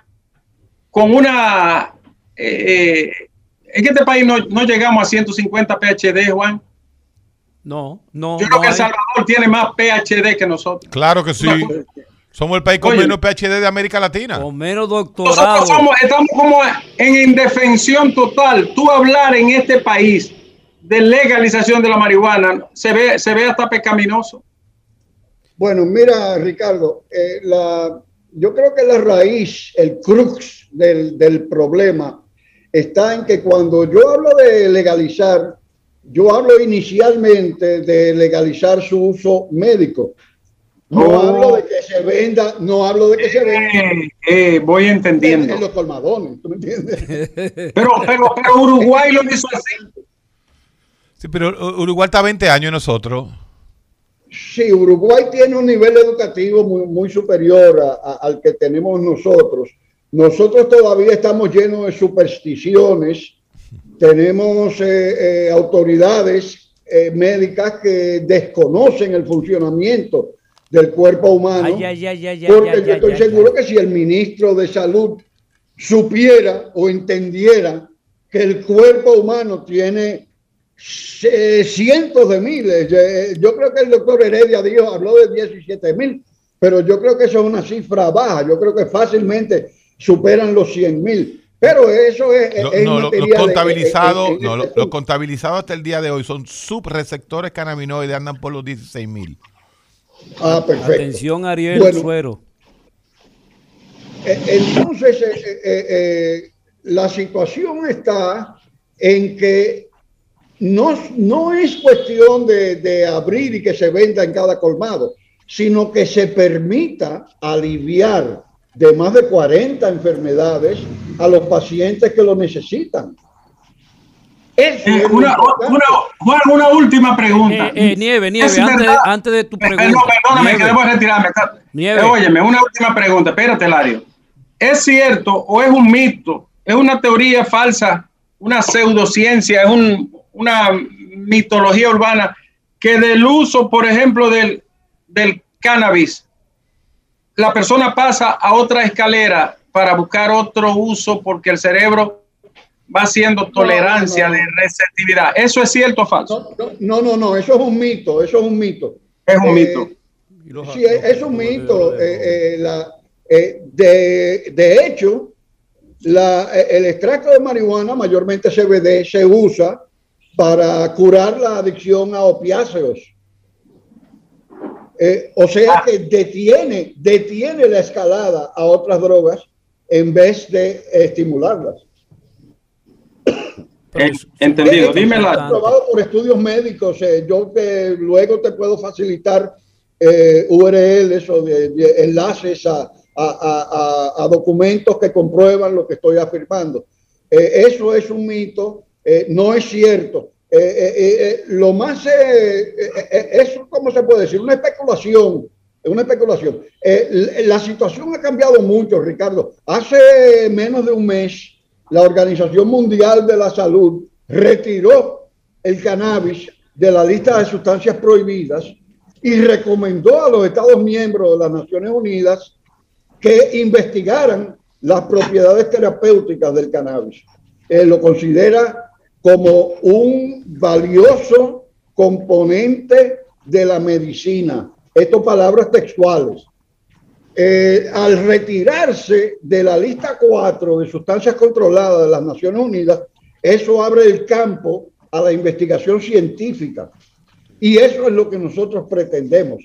Speaker 4: con una... Eh, eh, en este país no, no llegamos a 150 PhD, Juan.
Speaker 6: No, no.
Speaker 4: Yo creo que El Salvador tiene más PhD que nosotros.
Speaker 2: Claro que sí. Somos el país con menos PhD de América Latina.
Speaker 6: Con menos doctorado.
Speaker 4: Nosotros estamos como en indefensión total. Tú hablar en este país de legalización de la marihuana se ve, se ve hasta pecaminoso.
Speaker 5: Bueno, mira, Ricardo, eh, la, yo creo que la raíz, el crux del, del problema está en que cuando yo hablo de legalizar, yo hablo inicialmente de legalizar su uso médico. No
Speaker 4: Oh.
Speaker 5: hablo de que se venda, no hablo de que se venda
Speaker 4: Eh, eh, voy entendiendo.
Speaker 5: en los colmadones, ¿tú me entiendes?
Speaker 4: Pero, pero, pero Uruguay lo hizo así.
Speaker 2: Sí, pero Uruguay está 20 años nosotros.
Speaker 5: Sí, Uruguay tiene un nivel educativo muy, muy superior a- a- al que tenemos nosotros. Nosotros todavía estamos llenos de supersticiones. Tenemos eh, eh, autoridades eh, médicas que desconocen el funcionamiento del cuerpo humano.
Speaker 6: Ay, ay, ay,
Speaker 5: porque
Speaker 6: ay,
Speaker 5: yo estoy seguro que si el ministro de Salud supiera o entendiera que el cuerpo humano tiene cientos de miles, yo creo que el doctor Heredia dijo, habló de 17 mil, pero yo creo que eso es una cifra baja, yo creo que fácilmente superan los 100 mil. Pero eso es,
Speaker 2: Lo-
Speaker 5: es
Speaker 2: no, los contabilizados, no, lo- contabilizados hasta el día de hoy son subreceptores cannabinoides, andan por los 16 mil.
Speaker 5: Ah, perfecto.
Speaker 6: Atención, Ariel
Speaker 5: Bueno.
Speaker 6: Suero.
Speaker 5: Eh, Entonces, eh, eh, eh, la situación está en que no, no es cuestión de, de abrir y que se venda en cada colmado, sino que se permita aliviar de más de 40 enfermedades a los pacientes que lo necesitan. Eso
Speaker 4: Eh,
Speaker 5: es lo
Speaker 4: una, una, Juan, una última pregunta.
Speaker 6: Eh, eh, Nieve, Nieve,
Speaker 4: Es
Speaker 6: antes, de tu
Speaker 4: Eh,
Speaker 6: pregunta.
Speaker 4: Perdón, perdóname,
Speaker 6: Nieve,
Speaker 4: que debo retirarme.
Speaker 6: Nieve.
Speaker 4: Eh, óyeme, una última pregunta. Espérate, Lario. ¿Es cierto o es un mito? ¿Es una teoría falsa? ¿Una pseudociencia? ¿Es un- una mitología urbana? Que del uso, por ejemplo, del, del cannabis, la persona pasa a otra escalera para buscar otro uso porque el cerebro va haciendo tolerancia
Speaker 5: no, no.
Speaker 4: de receptividad. ¿Eso es cierto o falso?
Speaker 5: No, no, no, no, eso es un mito, eso es un mito.
Speaker 4: Es un
Speaker 5: Eh,
Speaker 4: mito.
Speaker 5: Sí, es, un mito. eh, eh, la- eh, de, de hecho, la- el extracto de marihuana, mayormente CBD, se usa para curar la adicción a opiáceos. Eh, o sea que detiene, detiene la escalada a otras drogas en vez de estimularlas.
Speaker 4: entendido. Dímela.
Speaker 5: está Aprobado por estudios médicos. eh, yo que luego te puedo facilitar eh, URLs o de, de enlaces a, a- a- a- a documentos que comprueban lo que estoy afirmando. Eh, eso es un mito, eh, no es cierto. Eh, eh, eh, eh, lo más, eso, ¿cómo se puede decir? Una especulación. Una especulación. La situación ha cambiado mucho, Ricardo. Hace menos de un mes, la Organización Mundial de la Salud retiró el cannabis de la lista de sustancias prohibidas y recomendó a los Estados miembros de las Naciones Unidas que investigaran las propiedades terapéuticas del cannabis. Eh, lo considera como un valioso componente de la medicina. Estas palabras textuales. Eh, al retirarse de la lista 4 de sustancias controladas de las Naciones Unidas, eso abre el campo a la investigación científica. Y eso es lo que nosotros pretendemos.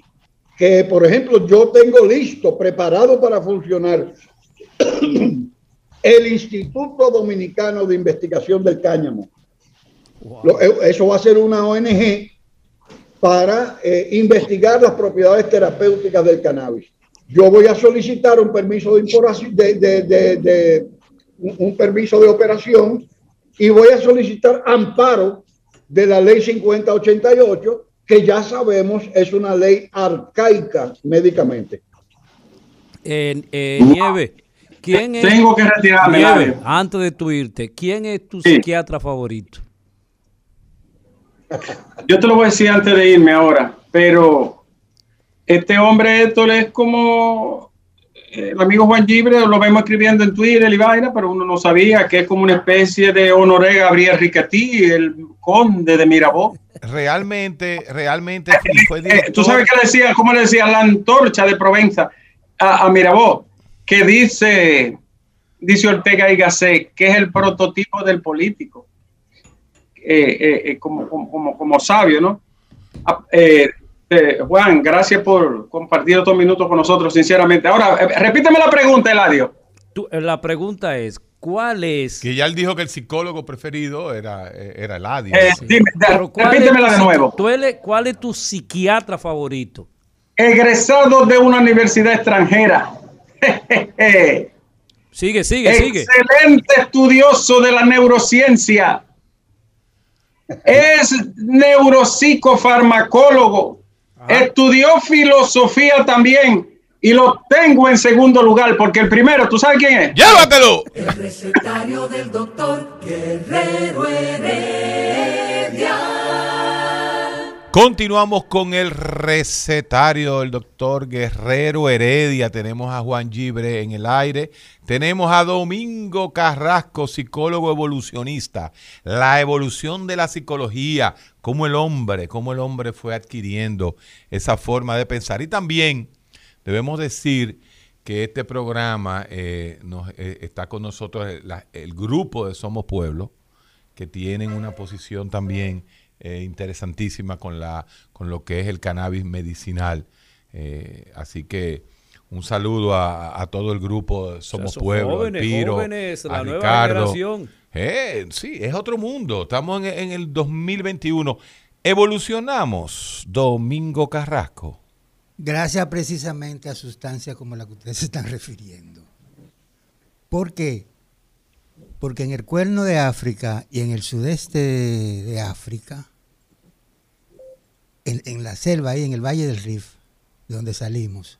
Speaker 5: Que, por ejemplo, yo tengo listo, preparado para funcionar, el Instituto Dominicano de Investigación del Cáñamo. Eh, Eso va a ser una ONG para eh, investigar las propiedades terapéuticas del cannabis. Yo voy a solicitar un permiso de, de, de- de- de- un permiso de operación y voy a solicitar amparo de la ley 5088, que ya sabemos es una ley arcaica médicamente.
Speaker 6: Eh, eh, Nieve, ¿quién es?
Speaker 4: Tengo que retirarme,
Speaker 6: Nieve, antes de tu irte, ¿quién es tu
Speaker 4: Sí.
Speaker 6: psiquiatra favorito?
Speaker 4: Yo te lo voy a decir antes de irme ahora, pero este hombre Héctor es como eh, el amigo Juan Gibre, lo vemos escribiendo en Twitter y vaina, pero uno no sabía que es como una especie de Honoré Gabriel Riquetí, el conde de Mirabó.
Speaker 2: Realmente, realmente fue
Speaker 4: Eh,
Speaker 2: director.
Speaker 4: Tú sabes que le decía, cómo le decía la antorcha de Provenza a, a Mirabó, que dice, dice Ortega y Gasset, que es el prototipo del político, eh, eh, eh, como, como, como, como sabio, ¿no? Ah, eh, Eh, Juan, gracias por compartir estos minutos con nosotros, sinceramente. Ahora, eh, repíteme la pregunta, Eladio.
Speaker 6: Eh, la pregunta es, ¿cuál es?
Speaker 2: Que ya él dijo que el psicólogo preferido era, era Eladio.
Speaker 4: Dime, repítemela de nuevo.
Speaker 6: ¿Cuál es tu psiquiatra favorito?
Speaker 4: Egresado de una universidad extranjera.
Speaker 6: sigue, sigue, sigue.
Speaker 4: Excelente estudioso de la neurociencia. Es neuropsicofarmacólogo Estudió filosofía también y lo tengo en segundo lugar porque el primero, ¿tú sabes quién es?
Speaker 2: ¡Llévatelo!
Speaker 3: El recetario del doctor Guerrero Heredia.
Speaker 2: Continuamos con el recetario del doctor Guerrero Heredia. Tenemos a Juan Gibre en el aire. Tenemos a Domingo Carrasco, psicólogo evolucionista. La evolución de la psicología, cómo el hombre, cómo el hombre fue adquiriendo esa forma de pensar. Y también debemos decir que este programa eh, eh, está con nosotros el, el grupo de Somos Pueblo, que tienen una posición también eh, interesantísima con, la, con lo que es el cannabis medicinal. Eh, así que un saludo a, todo el grupo Somos Pueblo,
Speaker 6: jóvenes,
Speaker 2: Piro,
Speaker 6: jóvenes,
Speaker 2: a
Speaker 6: la nueva
Speaker 2: Ricardo.
Speaker 6: generación.
Speaker 2: Eh, sí, es otro mundo. Estamos en, en el 2021. Evolucionamos, Domingo Carrasco.
Speaker 7: Gracias precisamente a sustancias como la que ustedes se están refiriendo. ¿Por qué? Porque en el cuerno de África y en el sudeste de África, en, la selva, ahí en el Valle del Rif, de donde salimos,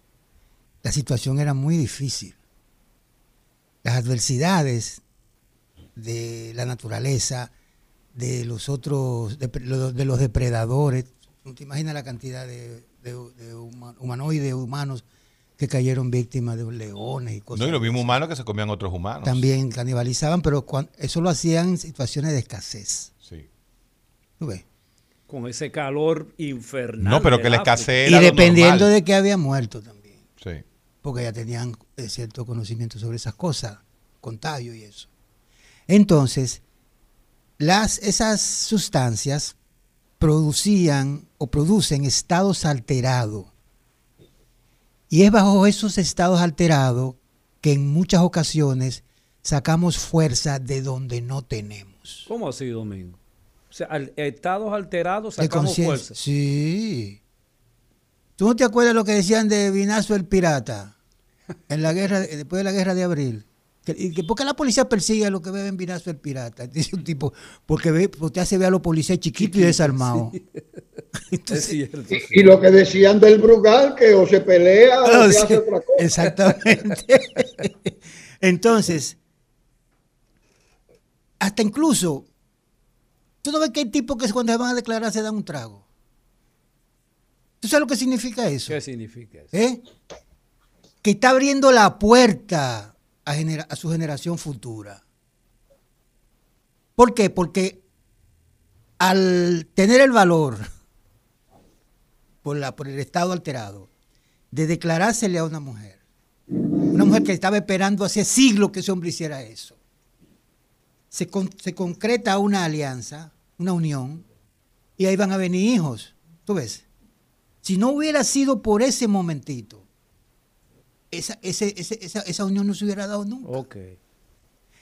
Speaker 7: la situación era muy difícil. Las adversidades de la naturaleza, de los otros, de, los depredadores, no te imaginas la cantidad de, humanoides humanos que cayeron víctimas de leones y cosas.
Speaker 2: No, y los mismos humanos que se comían otros humanos.
Speaker 7: También canibalizaban, pero eso lo hacían en situaciones de escasez.
Speaker 2: Sí.
Speaker 7: ¿Tú ves?
Speaker 6: Con ese calor infernal.
Speaker 2: No, pero que la escasez
Speaker 7: Y dependiendo de que había muerto también.
Speaker 2: Sí.
Speaker 7: Porque ya tenían eh, cierto conocimiento sobre esas cosas, contagio y eso. Entonces, las, esas sustancias producían o producen estados alterados y es bajo esos estados alterados que en muchas ocasiones sacamos fuerza de donde no tenemos.
Speaker 6: ¿Cómo así, Domingo? Estados alterados sacamos fuerza.
Speaker 7: Sí. ¿Tú no te acuerdas lo que decían de Vinazo el pirata? En la guerra, después de la guerra de abril. ¿Por qué la policía persigue a los que beben vinazo el pirata? Dice un tipo, porque, ve, te hace ver a los policías chiquitos y desarmados.
Speaker 5: y, lo que decían del Brugal, que o se pelea o se hace otra cosa.
Speaker 7: Exactamente. Entonces, hasta incluso, tú no ves que hay tipos que cuando se van a declarar se dan un trago. ¿Tú sabes lo que significa eso?
Speaker 6: ¿Qué significa eso?
Speaker 7: ¿Eh? Que está abriendo la puerta a, su generación futura. ¿Por qué? Porque al tener el valor por, la, por el estado alterado de declarársele a una mujer, una mujer que estaba esperando hace siglos que ese hombre hiciera eso, se, se concreta una alianza, una unión, y ahí van a venir hijos. ¿Tú ves? Si no hubiera sido por ese momentito, esa, esa, unión no se hubiera dado nunca.
Speaker 6: Ok.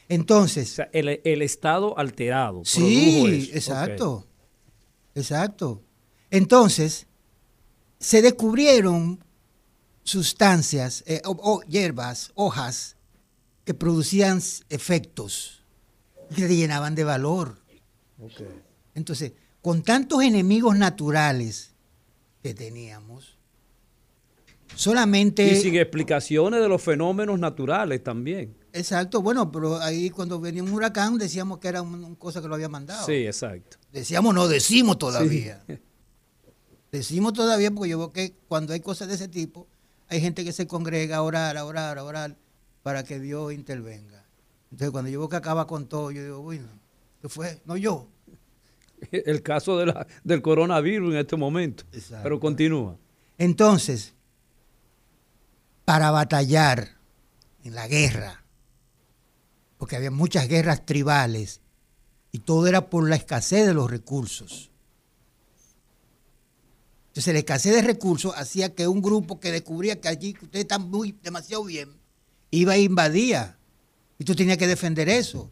Speaker 7: Entonces.
Speaker 6: el, estado alterado.
Speaker 7: Sí, exacto. Exacto. Entonces, se descubrieron sustancias eh, o, hierbas, hojas, que producían efectos que llenaban de valor. Entonces, con tantos enemigos naturales que teníamos, Solamente...
Speaker 6: Y sin explicaciones de los fenómenos naturales también.
Speaker 7: Exacto, bueno, pero ahí cuando venía un huracán decíamos que era una cosa que lo había mandado.
Speaker 6: Sí, exacto.
Speaker 7: Decíamos, no, decimos todavía. Decimos todavía porque yo veo que cuando hay cosas de ese tipo, hay gente que se congrega a orar, a orar, a orar, para que Dios intervenga. Entonces cuando yo veo que acaba con todo, yo digo, bueno, ¿qué fue? No yo.
Speaker 6: El caso de la, del coronavirus en este momento. Pero continúa.
Speaker 7: Entonces, para batallar en la guerra, porque había muchas guerras tribales y todo era por la escasez de los recursos. Entonces la escasez de recursos hacía que un grupo que descubría que allí ustedes están muy demasiado bien, iba a invadía. Y tú tenías que defender eso.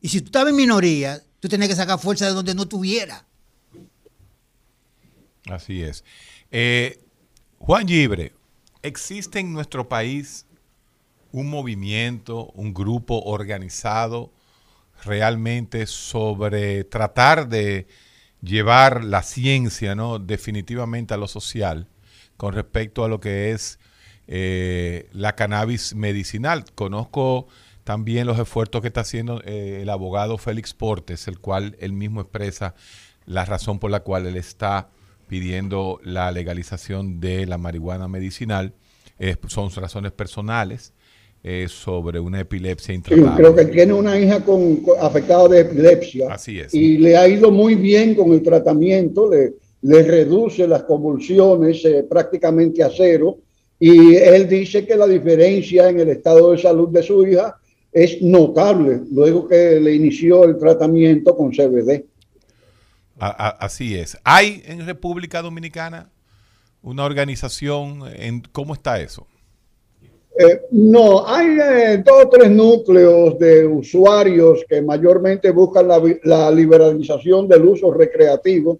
Speaker 7: Y si tú estabas en minoría, tú tenías que sacar fuerza de donde no tuviera.
Speaker 2: Así es. Eh, Juan Libre, ¿existe en nuestro país un movimiento, un grupo organizado realmente sobre tratar de llevar la ciencia, ¿no? Definitivamente a lo social con respecto a lo que es eh, la cannabis medicinal. Conozco también los esfuerzos que está haciendo eh, el abogado Félix Portes, el cual él mismo expresa la razón por la cual él está pidiendo la legalización de la marihuana medicinal. son razones personales eh, sobre una epilepsia intratable.
Speaker 5: Sí, creo que tiene una hija con, afectada de epilepsia.
Speaker 2: Así es.
Speaker 5: Y le ha ido muy bien con el tratamiento, le, le reduce las convulsiones eh, prácticamente a cero. Y él dice que la diferencia en el estado de salud de su hija es notable luego que le inició el tratamiento con CBD.
Speaker 2: así es. ¿Hay en República Dominicana una organización? En, ¿Cómo está eso?
Speaker 5: Eh, no, hay eh, dos o tres núcleos de usuarios que mayormente buscan la, liberalización del uso recreativo.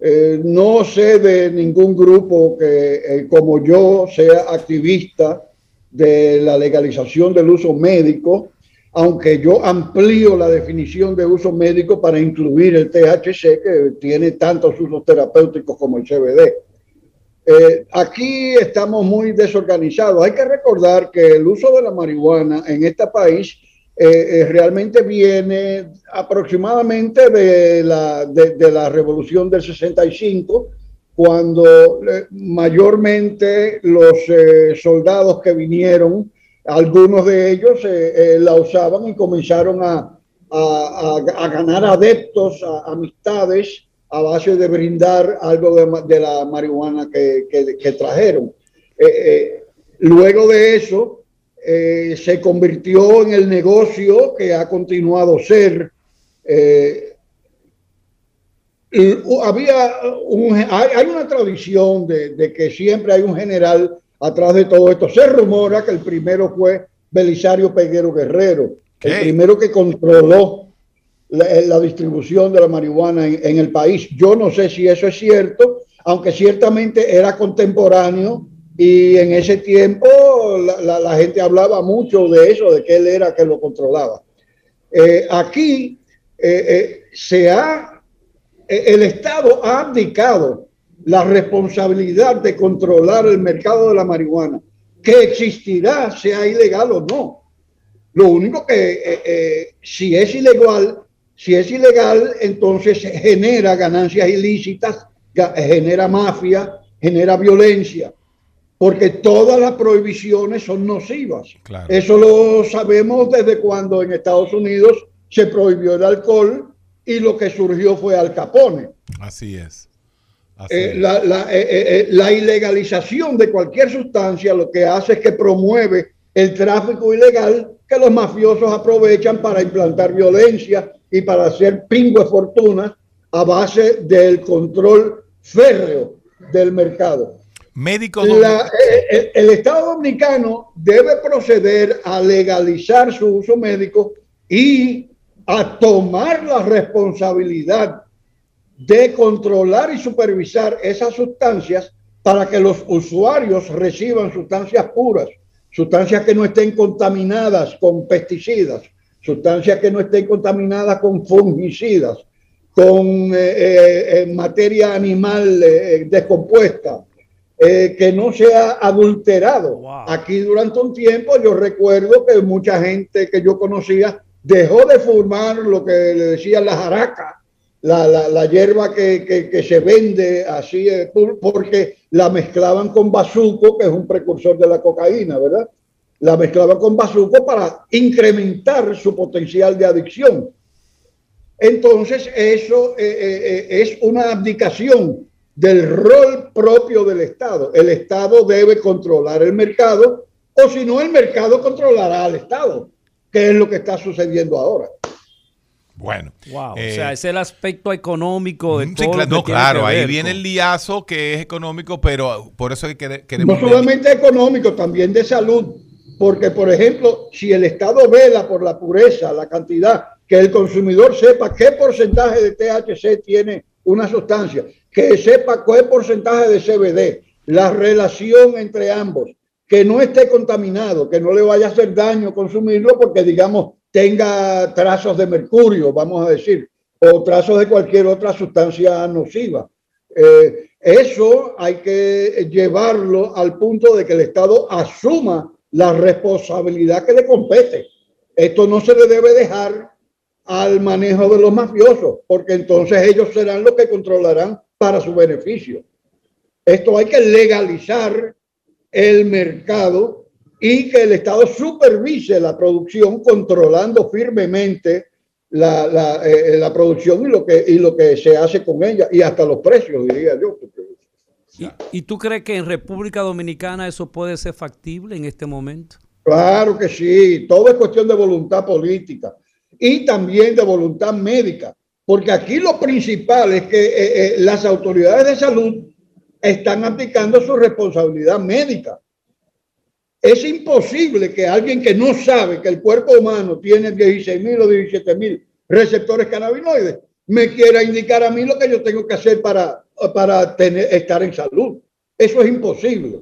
Speaker 5: Eh, no sé de ningún grupo que, como yo, sea activista de la legalización del uso médico, aunque yo amplío la definición de uso médico para incluir el THC, que tiene tantos usos terapéuticos como el CBD. Eh, aquí estamos muy desorganizados. Hay que recordar que el uso de la marihuana en este país eh, eh, realmente viene aproximadamente de la, de, la revolución del 65, cuando mayormente los soldados que vinieron, algunos de ellos la usaban y comenzaron a, a ganar adeptos, amistades a base de brindar algo de, la marihuana que, trajeron. Eh, eh, luego de eso, eh, se convirtió en el negocio que ha continuado ser. Había hay, una tradición de, que siempre hay un general atrás de todo esto. Se rumora que el primero fue Belisario Peguero Guerrero, el primero que controló la, distribución de la marihuana en, el país. Yo no sé si eso es cierto, aunque ciertamente era contemporáneo y en ese tiempo la, gente hablaba mucho de eso, de que él era que lo controlaba. Eh, aquí eh, eh, se ha, el Estado ha abdicado la responsabilidad de controlar el mercado de la marihuana, que existirá, sea ilegal o no. Lo único que si es ilegal, si es ilegal, entonces genera ganancias ilícitas, genera mafia, genera violencia, porque todas las prohibiciones son nocivas. Eso lo sabemos desde cuando en Estados Unidos se prohibió el alcohol y lo que surgió fue Al Capone.
Speaker 2: Así es.
Speaker 5: Eh, la, eh, eh, la ilegalización de cualquier sustancia lo que hace es que promueve el tráfico ilegal que los mafiosos aprovechan para implantar violencia y para hacer pingüe fortuna a base del control férreo del mercado.
Speaker 2: Médico
Speaker 5: el, el, Estado Dominicano debe proceder a legalizar su uso médico y a tomar la responsabilidad de controlar y supervisar esas sustancias para que los usuarios reciban sustancias puras, sustancias que no estén contaminadas con pesticidas, sustancias que no estén contaminadas con fungicidas, con eh, eh, eh, materia animal descompuesta, que no sea adulterado. Aquí durante un tiempo yo recuerdo que mucha gente que yo conocía dejó de fumar lo que le decían la jaraca, la, la, hierba que, que, se vende así, porque la mezclaban con bazuco, que es un precursor de la cocaína, ¿verdad? la mezclaba con bazuco para incrementar su potencial de adicción. Entonces, eso eh, eh, eh, es una abdicación del rol propio del Estado. El Estado debe controlar el mercado, o si no, el mercado controlará al Estado, que es lo que está sucediendo ahora.
Speaker 2: Bueno.
Speaker 6: Wow. o
Speaker 2: eh,
Speaker 6: sea, es el aspecto económico de
Speaker 2: sí,
Speaker 6: todo.
Speaker 2: cla-
Speaker 6: lo que
Speaker 2: no,
Speaker 6: tiene
Speaker 2: claro,
Speaker 6: que
Speaker 2: ahí
Speaker 6: ver
Speaker 2: viene el liazo que es económico, pero por eso es que quere- queremos...
Speaker 5: No solamente económico, también de salud, porque por ejemplo, si el Estado vela por la pureza, la cantidad, que el consumidor sepa qué porcentaje de THC tiene una sustancia, que sepa qué porcentaje de CBD, la relación entre ambos, que no esté contaminado, que no le vaya a hacer daño consumirlo porque digamos tenga trazos de mercurio, vamos a decir, o trazos de cualquier otra sustancia nociva. Eh, eso hay que llevarlo al punto de que el Estado asuma la responsabilidad que le compete. Esto no se le debe dejar al manejo de los mafiosos, porque entonces ellos serán los que controlarán para su beneficio. Esto hay que legalizar el mercado y que el Estado supervise la producción controlando firmemente la, la, eh, la producción y lo, que, y lo que se hace con ella y hasta los precios, diría yo.
Speaker 6: ¿Y, y tú crees que en República Dominicana eso puede ser factible en este momento?
Speaker 5: Claro que sí, todo es cuestión de voluntad política y también de voluntad médica, porque aquí lo principal es que eh, eh, las autoridades de salud están aplicando su responsabilidad médica. Es imposible que alguien que no sabe que el cuerpo humano tiene 16 mil o 17 mil receptores cannabinoides me quiera indicar a mí lo que yo tengo que hacer para, para tener, estar en salud. Eso es imposible.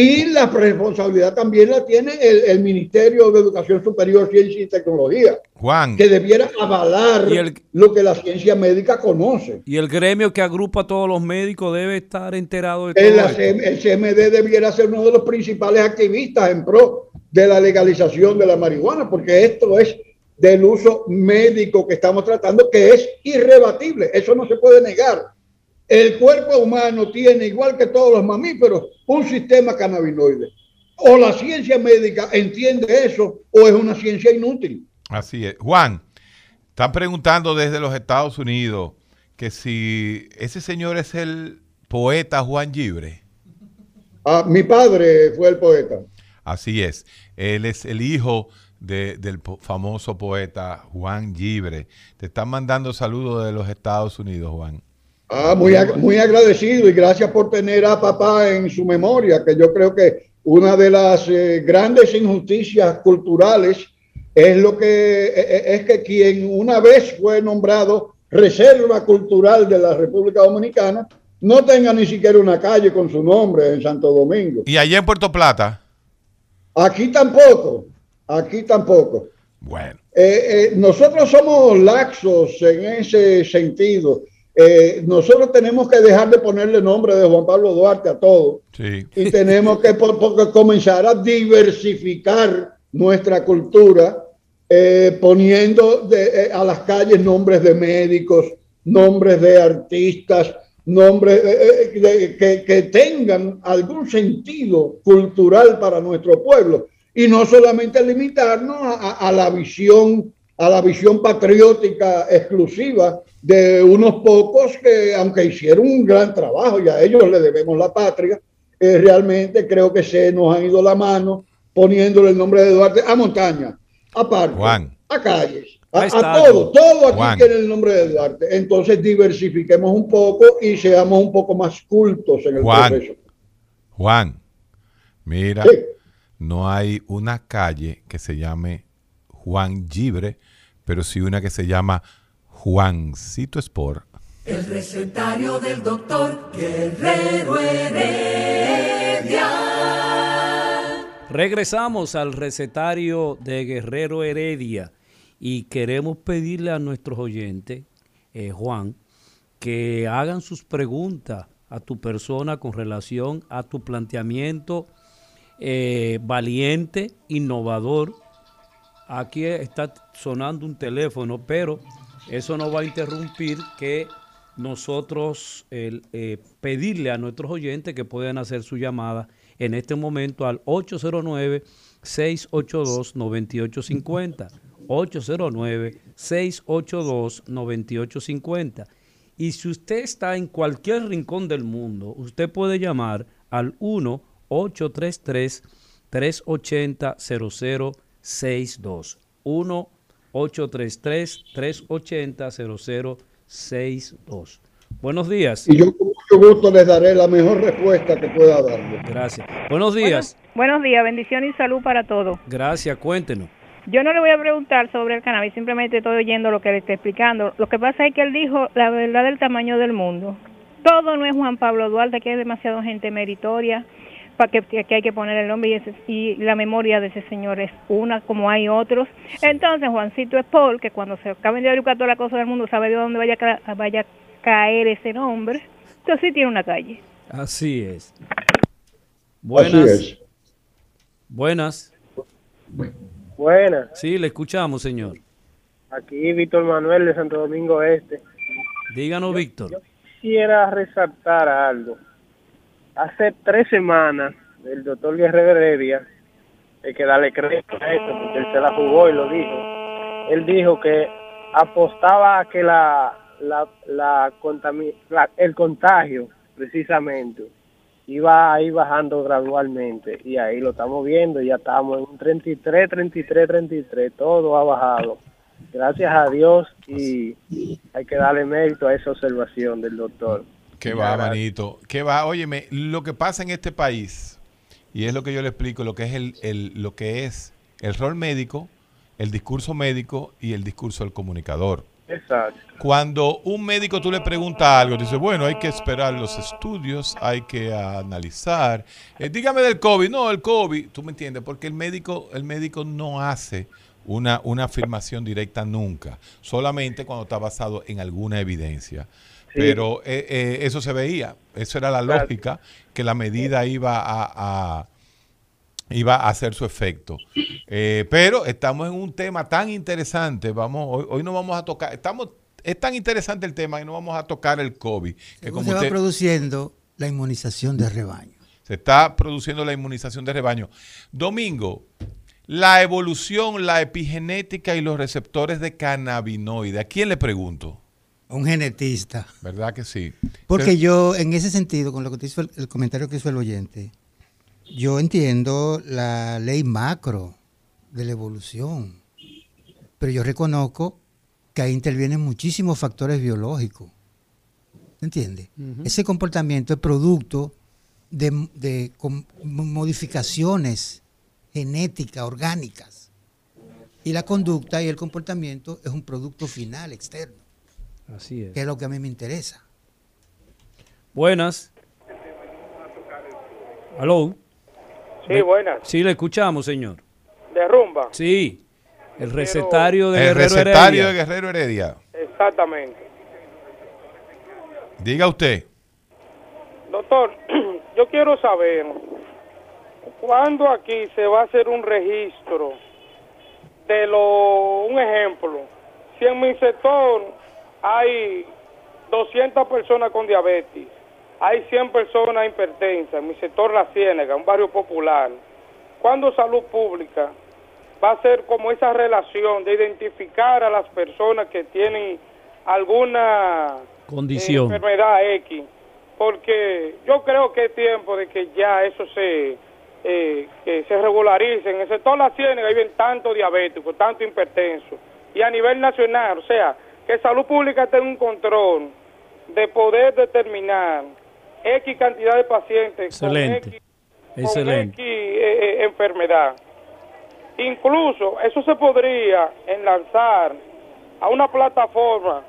Speaker 5: Y la responsabilidad también la tiene el, el Ministerio de Educación Superior, Ciencia y Tecnología,
Speaker 2: Juan,
Speaker 5: que debiera avalar
Speaker 6: Y el-
Speaker 5: lo que la ciencia médica conoce.
Speaker 6: Y el gremio que agrupa a todos los médicos debe estar enterado de todo
Speaker 5: El,
Speaker 6: esto.
Speaker 5: El CMD debiera ser uno de los principales activistas en pro de la legalización de la marihuana, porque esto es del uso médico que estamos tratando, que es irrebatible. Eso no se puede negar. El cuerpo humano tiene, igual que todos los mamíferos, un sistema cannabinoide. O la ciencia médica entiende eso, o es una ciencia inútil.
Speaker 2: así es. Juan, están preguntando desde los Estados Unidos que si ese señor es el poeta Juan Gibre.
Speaker 5: Ah, mi padre fue el poeta.
Speaker 2: Así es. Él es el hijo de- del famoso poeta Juan Gibre. Te están mandando saludos de los Estados Unidos, Juan.
Speaker 5: Ah, muy, ag- muy agradecido y gracias por tener a papá en su memoria, que yo creo que una de las eh, grandes injusticias culturales es lo que eh, eh, es que quien una vez fue nombrado Reserva Cultural de la República Dominicana no tenga ni siquiera una calle con su nombre en Santo Domingo.
Speaker 2: Y allá en Puerto Plata,
Speaker 5: Aquí tampoco, aquí tampoco.
Speaker 2: bueno,
Speaker 5: Eh, eh, nosotros somos laxos en ese sentido. Eh, nosotros tenemos que dejar de ponerle nombre de Juan Pablo Duarte a todo
Speaker 2: sí.
Speaker 5: y tenemos que comenzar a diversificar nuestra cultura eh, poniendo de- eh, a las calles nombres de médicos, nombres de artistas, nombres eh, eh, de- que, que tengan algún sentido cultural para nuestro pueblo y no solamente limitarnos a, a- a la visión a la visión patriótica exclusiva de unos pocos que aunque hicieron un gran trabajo y a ellos le debemos la patria eh, realmente creo que se nos ha ido la mano poniéndole el nombre de Duarte a montaña a parques
Speaker 2: Juan.
Speaker 5: a calles a, todo todo aquí
Speaker 2: Juan.
Speaker 5: tiene el nombre de Duarte entonces diversifiquemos un poco y seamos un poco más cultos en el
Speaker 2: Juan.
Speaker 5: proceso
Speaker 2: Juan, mira,
Speaker 5: Sí.
Speaker 2: no hay una calle que se llame Juan Gibre, pero sí una que se llama Juancito Sport.
Speaker 3: El recetario del doctor Guerrero Heredia.
Speaker 6: Regresamos al recetario de Guerrero Heredia y queremos pedirle a nuestros oyentes, eh, Juan, que hagan sus preguntas a tu persona con relación a tu planteamiento eh, valiente, innovador. Aquí está sonando un teléfono, pero eso no va a interrumpir que nosotros el, eh, pedirle a nuestros oyentes que puedan hacer su llamada en este momento al 809-682-9850. 809-682-9850. Y si usted está en cualquier rincón del mundo, usted puede llamar al 1-833-380-0062. 833-380-0062. Buenos días.
Speaker 5: Y yo con mucho gusto les daré la mejor respuesta que pueda darle.
Speaker 6: Gracias. Buenos días.
Speaker 8: Buenos días, bendición y salud para todos.
Speaker 6: Gracias, cuéntenos.
Speaker 8: Yo no le voy a preguntar sobre el cannabis, simplemente estoy oyendo lo que le está explicando. Lo que pasa es que él dijo la verdad del tamaño del mundo. Todo no es Juan Pablo Duarte, que es demasiado gente meritoria, para que, que hay que poner el nombre y, ese- y la memoria de ese señor es una, como hay otros. Entonces, Juancito es Paul, que cuando se acaben de educar toda la cosa del mundo, sabe de dónde vaya, vaya a caer ese nombre. Entonces, sí tiene una calle.
Speaker 6: Así es.
Speaker 5: Así
Speaker 6: Buenas.
Speaker 5: es.
Speaker 6: Buenas.
Speaker 9: Buenas,
Speaker 6: Sí, le escuchamos, señor.
Speaker 9: aquí Víctor Manuel de Santo Domingo Este.
Speaker 6: Díganos, Víctor.
Speaker 9: Quisiera resaltar algo. Hace tres semanas, el doctor Guerrero Heredia, hay que darle crédito a esto, porque él se la jugó y lo dijo. Él dijo que apostaba a que la, la, la, la- el contagio, precisamente, iba a ir bajando gradualmente. Y ahí lo estamos viendo, ya estamos en un 33, 33, 33, todo ha bajado. Gracias a Dios y hay que darle mérito a esa observación del doctor.
Speaker 2: Qué va, manito. Qué va. Óyeme, lo que pasa en este país, y es lo que yo le explico, lo que es el, el- lo que es el rol médico, el discurso médico y el discurso del comunicador.
Speaker 9: Exacto.
Speaker 2: Cuando un médico tú le preguntas algo, dice, bueno, hay que esperar los estudios, hay que analizar. Eh, dígame del COVID. No, el COVID, tú me entiendes, porque el médico, el médico no hace una, una afirmación directa nunca, solamente cuando está basado en alguna evidencia. Pero eh, eh, eso se veía, eso era la lógica, que la medida iba a- a iba a hacer su efecto. Eh, pero estamos en un tema tan interesante, vamos, hoy, hoy no vamos a tocar, estamos, es tan interesante el tema y no vamos a tocar el COVID, que
Speaker 7: ¿Cómo
Speaker 2: como
Speaker 7: se va
Speaker 2: usted-
Speaker 7: produciendo la inmunización de rebaño?
Speaker 2: se está produciendo la inmunización de rebaño. Domingo, la evolución, la epigenética y los receptores de cannabinoide, ¿a quién le pregunto?
Speaker 7: Un genetista.
Speaker 2: ¿Verdad que sí?
Speaker 7: Porque yo, en ese sentido, con lo que te hizo el, el comentario que hizo el oyente, yo entiendo la ley macro de la evolución, pero yo reconozco que ahí intervienen muchísimos factores biológicos. ¿Entiendes? Ese comportamiento es producto de, modificaciones genéticas, orgánicas. Y la conducta y el comportamiento es un producto final, externo,
Speaker 6: Así es.
Speaker 7: que es lo que a mí me interesa.
Speaker 6: Buenas. Aló.
Speaker 9: Sí, buenas.
Speaker 6: Sí, le escuchamos, señor.
Speaker 9: De rumba.
Speaker 6: Sí. El recetario de
Speaker 2: el
Speaker 6: Guerrero
Speaker 2: recetario
Speaker 6: Heredia.
Speaker 2: de Guerrero Heredia.
Speaker 9: Exactamente.
Speaker 2: Diga usted.
Speaker 9: Doctor, yo quiero saber cuándo aquí se va a hacer un registro de lo, un ejemplo, si en mi sector hay 200 personas con diabetes, hay 100 personas hipertensas, en mi sector La Ciénaga, un barrio popular, ¿cuándo salud pública va a hacer como esa relación de identificar a las personas que tienen alguna
Speaker 6: Condición.
Speaker 9: eh, enfermedad X, porque yo creo que es tiempo de que ya eso se eh, que se regularice. En el sector la ciénaga hay tanto diabético, tanto hipertenso, y a nivel nacional, o sea, que salud pública tenga un control de poder determinar X cantidad de pacientes con. X,
Speaker 6: Excelente.
Speaker 9: con X eh, eh, enfermedad. Incluso eso se podría enlazar a una plataforma.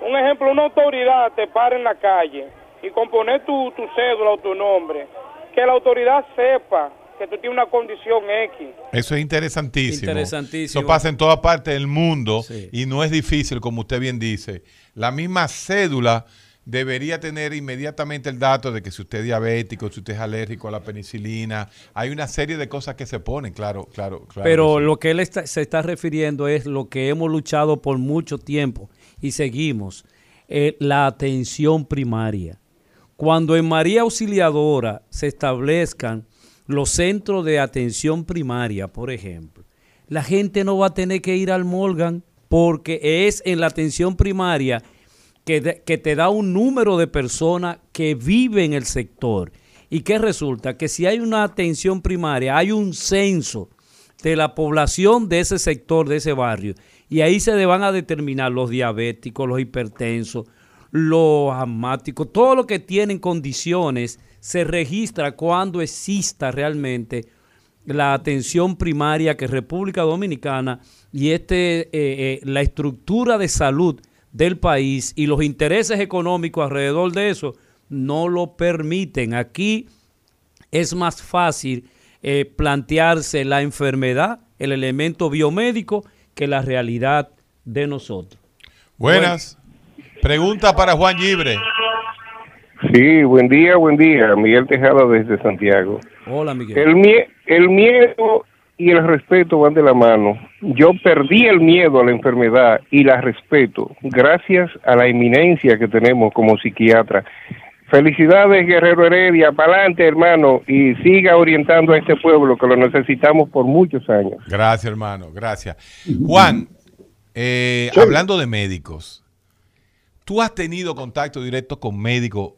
Speaker 9: Un ejemplo, una autoridad te para en la calle y con poner tu, tu cédula o tu nombre, que la autoridad sepa que tú tienes una condición X.
Speaker 2: Eso es interesantísimo.
Speaker 6: Interesantísimo.
Speaker 2: Eso pasa en toda parte del mundo
Speaker 6: Sí.
Speaker 2: y no es difícil, como usted bien dice. La misma cédula debería tener inmediatamente el dato de que si usted es diabético, si usted es alérgico a la penicilina, hay una serie de cosas que se ponen, claro, claro, claro.
Speaker 6: Pero
Speaker 2: sí.
Speaker 6: lo que él está- se está refiriendo es lo que hemos luchado por mucho tiempo y seguimos, eh, la atención primaria. Cuando en María Auxiliadora se establezcan los centros de atención primaria, por ejemplo, la gente no va a tener que ir al Morgan porque es en la atención primaria que, que te da un número de personas que viven en el sector. ¿Y qué resulta? Que si hay una atención primaria, hay un censo de la población de ese sector, de ese barrio. Y ahí se van a determinar los diabéticos, los hipertensos, los asmáticos, todo lo que tienen condiciones se registra cuando exista realmente la atención primaria que República Dominicana y este eh, eh, la estructura de salud del país y los intereses económicos alrededor de eso no lo permiten. Aquí es más fácil eh, plantearse la enfermedad, el elemento biomédico, que la realidad de nosotros.
Speaker 2: Buenas. Pregunta para Juan Libre.
Speaker 10: Sí, buen día, buen día. Miguel Tejada desde Santiago.
Speaker 6: Hola, Miguel.
Speaker 10: El, el miedo y el respeto van de la mano. Yo perdí el miedo a la enfermedad y la respeto gracias a la eminencia que tenemos como psiquiatra. Felicidades, Guerrero Heredia, para adelante, hermano, y siga orientando a este pueblo que lo necesitamos por muchos años.
Speaker 2: Gracias, hermano, gracias. Juan, eh, hablando de médicos, ¿tú has tenido contacto directo con médicos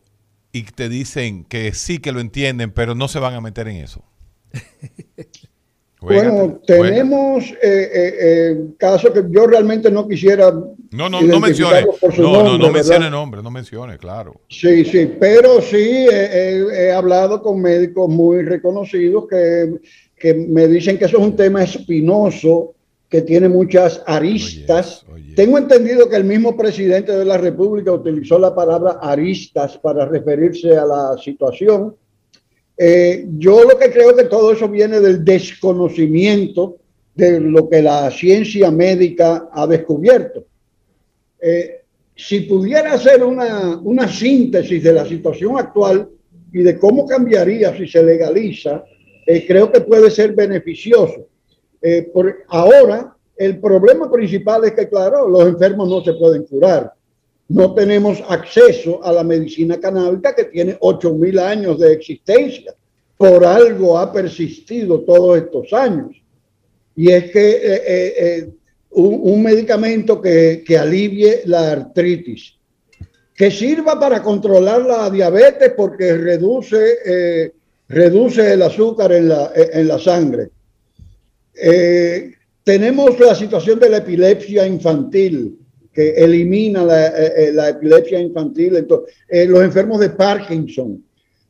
Speaker 2: y te dicen que sí que lo entienden, pero no se van a meter en eso?
Speaker 5: bueno, tenemos eh, eh, eh, casos que yo realmente no quisiera.
Speaker 2: No, no, no mencione. No, no, no mencione nombre, no mencione, claro.
Speaker 5: Sí, sí, pero sí he hablado con médicos muy reconocidos que, que, me dicen que eso es un tema espinoso, que tiene muchas aristas. Tengo entendido que el mismo presidente de la República utilizó la palabra aristas para referirse a la situación eh, yo lo que creo que todo eso viene del desconocimiento de lo que la ciencia médica ha descubierto. Eh, si pudiera hacer una, una, síntesis de la situación actual y de cómo cambiaría si se legaliza, eh, creo que puede ser beneficioso. Por ahora, el problema principal es que, claro, los enfermos no se pueden curar. No tenemos acceso a la medicina canábica que tiene 8.000 años de existencia. Por algo ha persistido todos estos años. Y es que eh, eh, eh, un, medicamento que, alivie la artritis, que sirva para controlar la diabetes porque reduce, reduce el azúcar en la, en la sangre. Tenemos la situación de la epilepsia infantil, que elimina la, epilepsia infantil, entonces, los enfermos de Parkinson,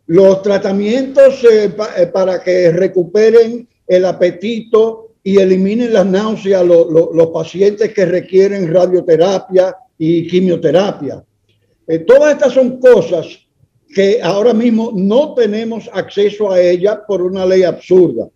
Speaker 5: los tratamientos eh, eh, para que recuperen el apetito y eliminen las náuseas los pacientes que requieren radioterapia y quimioterapia. Eh, todas estas son cosas que ahora mismo no tenemos acceso a ellas por una ley absurda.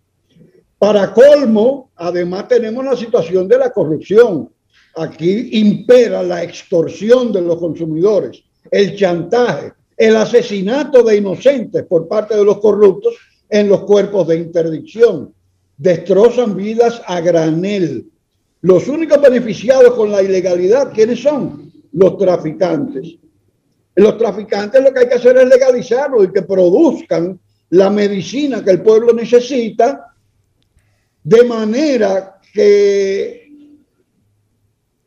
Speaker 5: Para colmo, además tenemos la situación de la corrupción. Aquí impera la extorsión de los consumidores, el chantaje, el asesinato de inocentes por parte de los corruptos en los cuerpos de interdicción. Destrozan vidas a granel. Los únicos beneficiados con la ilegalidad, ¿quiénes son? Los traficantes. Los traficantes lo que hay que hacer es legalizarlo y que produzcan la medicina que el pueblo necesita de manera que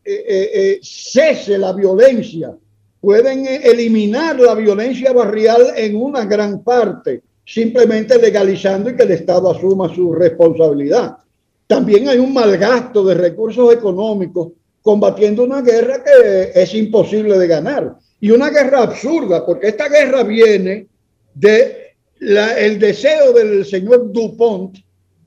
Speaker 5: eh, eh, eh, cese la violencia pueden eliminar la violencia barrial en una gran parte, simplemente legalizando y que el Estado asuma su responsabilidad. También hay un mal gasto de recursos económicos combatiendo una guerra que es imposible de ganar. Y una guerra absurda, porque esta guerra viene de el deseo del señor Dupont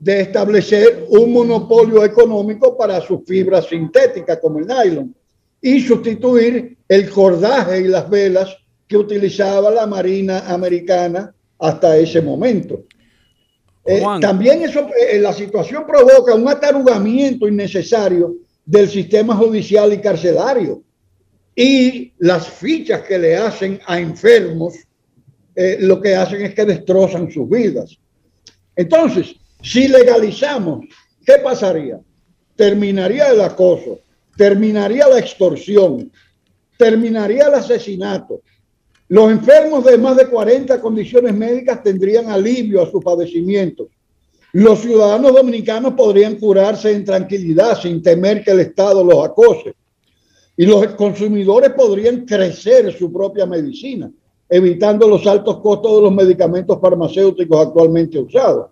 Speaker 5: de establecer un monopolio económico para sus fibras sintéticas como el nylon y sustituir el cordaje y las velas que utilizaba la Marina Americana hasta ese momento. Eh, también eso, eh, la situación provoca un atarugamiento innecesario del sistema judicial y carcelario y las fichas que le hacen a enfermos eh, lo que hacen es que destrozan sus vidas. Entonces, si legalizamos, ¿qué pasaría? Terminaría el acoso, terminaría la extorsión, terminaría el asesinato. Los enfermos de más de 40 condiciones médicas tendrían alivio a sus padecimientos. Los ciudadanos dominicanos podrían curarse en tranquilidad sin temer que el Estado los acose. Y los consumidores podrían crecer su propia medicina, evitando los altos costos de los medicamentos farmacéuticos actualmente usados.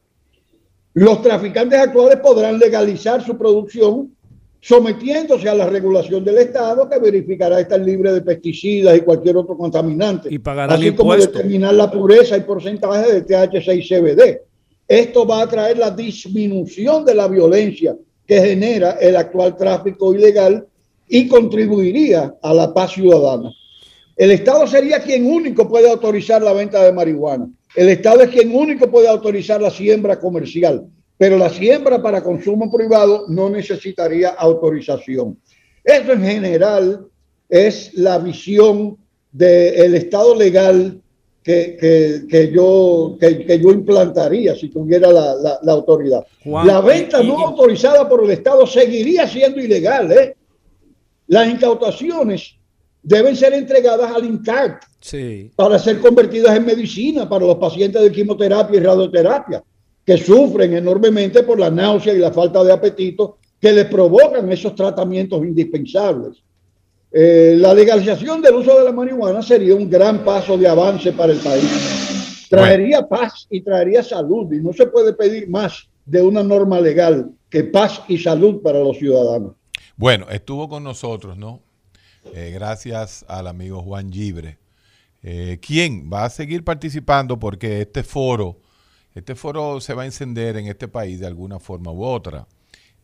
Speaker 5: Los traficantes actuales podrán legalizar su producción sometiéndose a la regulación del Estado que verificará estar libre de pesticidas y cualquier otro contaminante.
Speaker 6: Y pagarán
Speaker 5: así como determinar la pureza y porcentaje de THC y CBD. Esto va a traer la disminución de la violencia que genera el actual tráfico ilegal y contribuiría a la paz ciudadana. El Estado sería quien único puede autorizar la venta de marihuana. El Estado es quien único puede autorizar la siembra comercial pero la siembra para consumo privado no necesitaría autorización. Eso en general es la visión del Estado legal que, yo, que, yo implantaría si tuviera la, autoridad. la venta no autorizada por el Estado seguiría siendo ilegal. ¿eh? Las incautaciones deben ser entregadas al INCART para ser convertidas en medicina para los pacientes de quimioterapia y radioterapia que sufren enormemente por la náusea y la falta de apetito que les provocan esos tratamientos indispensables. Eh, la legalización del uso de la marihuana sería un gran paso de avance para el país. Traería paz y traería salud y no se puede pedir más de una norma legal que paz y salud para los ciudadanos.
Speaker 2: Bueno, estuvo con nosotros, ¿no? Eh, gracias al amigo Juan Gibre, eh, quien va a seguir participando porque este foro este foro se va a encender en este país de alguna forma u otra.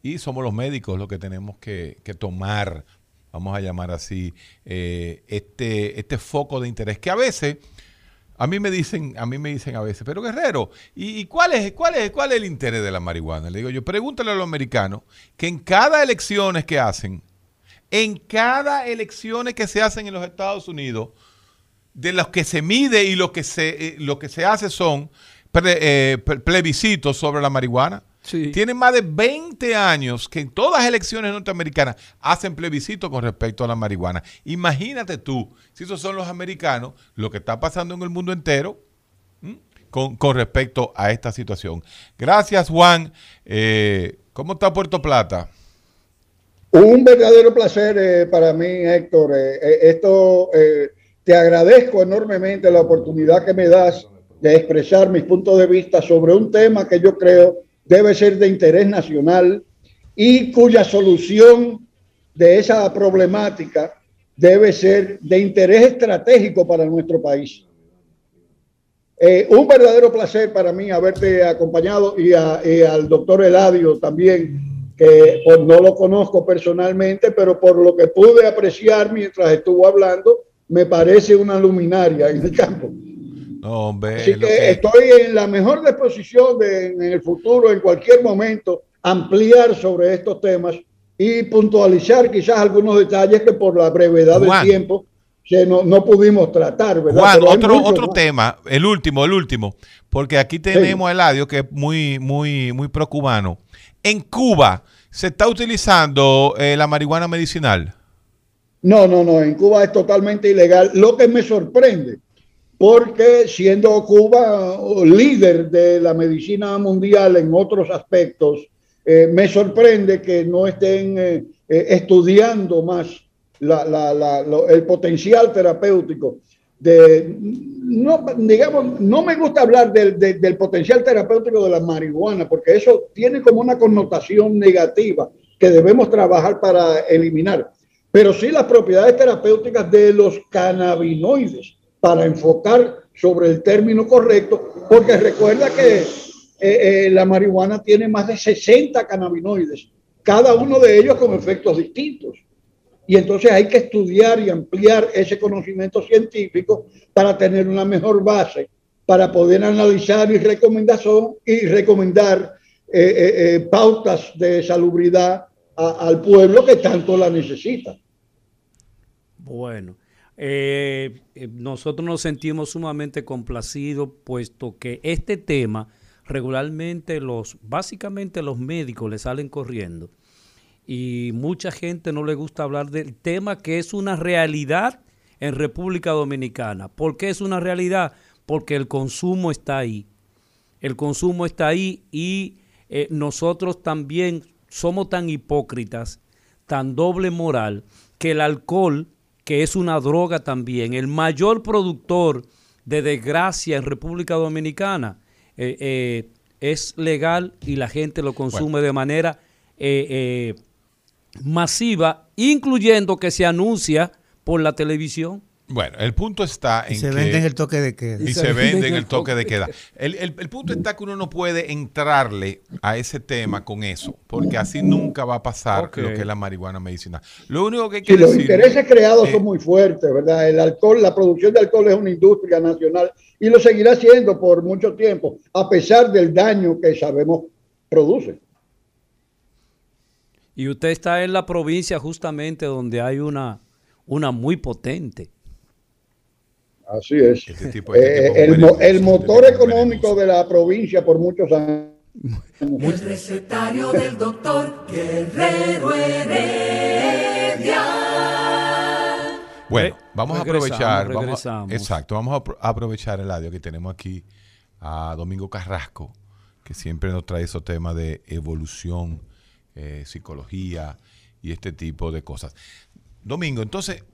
Speaker 2: Y somos los médicos los que tenemos que, tomar, vamos a llamar así, eh, este, este foco de interés. Que a veces, a mí me dicen, a mí me dicen a veces, pero Guerrero, ¿y, cuál, es, cuál, es, cuál es el interés de la marihuana? Le digo yo, pregúntale a los americanos que en cada elecciones que hacen, en cada elecciones que se hacen en los Estados Unidos, de los que se mide y lo que se, eh, lo que se hace son eh, plebiscitos sobre la marihuana. Tienen más de 20 años que en todas las elecciones norteamericanas hacen plebiscito con respecto a la marihuana. Imagínate tú, si esos son los americanos, lo que está pasando en el mundo entero con, respecto a esta situación. Gracias, Juan. Eh, ¿Cómo está Puerto Plata?
Speaker 5: Un verdadero placer eh, para mí, Héctor. esto te agradezco enormemente la oportunidad que me das de expresar mis puntos de vista sobre un tema que yo creo debe ser de interés nacional y cuya solución de esa problemática debe ser de interés estratégico para nuestro país. Eh, un verdadero placer para mí haberte acompañado y, al doctor Eladio también, que pues, no lo conozco personalmente, pero por lo que pude apreciar mientras estuvo hablando, me parece una luminaria en el campo. Así que, estoy en la mejor disposición de en el futuro, en cualquier momento, ampliar sobre estos temas y puntualizar quizás algunos detalles que por la brevedad del tiempo que no, no, pudimos tratar.
Speaker 2: Juan, otro, otro tema, el último, el último, porque aquí tenemos el audio que es muy, muy, muy procubano. En Cuba se está utilizando eh, la marihuana medicinal.
Speaker 5: No, no, no, en Cuba es totalmente ilegal. Lo que me sorprende porque siendo Cuba líder de la medicina mundial en otros aspectos, eh, me sorprende que no estén eh, estudiando más el potencial terapéutico. De, no, digamos, no me gusta hablar del, del potencial terapéutico de la marihuana, porque eso tiene como una connotación negativa que debemos trabajar para eliminar, pero sí las propiedades terapéuticas de los cannabinoides para enfocar sobre el término correcto, porque recuerda que eh, eh, la marihuana tiene más de 60 cannabinoides, cada uno de ellos con efectos distintos. Y entonces hay que estudiar y ampliar ese conocimiento científico para tener una mejor base, para poder analizar y, recomendación, y recomendar eh, pautas de salubridad al pueblo que tanto la necesita.
Speaker 6: Bueno, eh, eh, nosotros nos sentimos sumamente complacidos puesto que este tema regularmente los, básicamente los médicos le salen corriendo y mucha gente no le gusta hablar del tema que es una realidad en República Dominicana. ¿Por qué es una realidad? Porque el consumo está ahí. El consumo está ahí y eh, nosotros también somos tan hipócritas, tan doble moral, que el alcohol que es una droga también, el mayor productor de desgracia en República Dominicana, eh, eh, es legal y la gente lo consume de manera eh, eh, masiva, incluyendo que se anuncia por la televisión.
Speaker 2: Bueno, el punto está en
Speaker 7: Y se
Speaker 2: que...
Speaker 7: vende en el toque de queda.
Speaker 2: Y se vende en el toque de queda. El, el- el punto está que uno no puede entrarle a ese tema con eso, porque así nunca va a pasar lo que es la marihuana medicinal. Lo único que hay que
Speaker 5: Sí, los
Speaker 2: decir...
Speaker 5: intereses creados
Speaker 2: eh,
Speaker 5: son muy fuertes, ¿verdad? El alcohol, la producción de alcohol es una industria nacional y lo seguirá siendo por mucho tiempo, a pesar del daño que sabemos produce.
Speaker 6: Y usted está en la provincia justamente donde hay una, una muy potente.
Speaker 5: Así es.
Speaker 2: Este tipo- este
Speaker 5: Eh,
Speaker 2: tipo
Speaker 5: el, mo- motor económico de la provincia por muchos años.
Speaker 3: El recetario del doctor Guerrero Heredia.
Speaker 2: Bueno, vamos a aprovechar. Vamos, exacto, vamos a aprovechar el audio que tenemos aquí a Domingo Carrasco, que siempre nos trae esos temas de evolución, eh, psicología y este tipo de cosas. Domingo, entonces,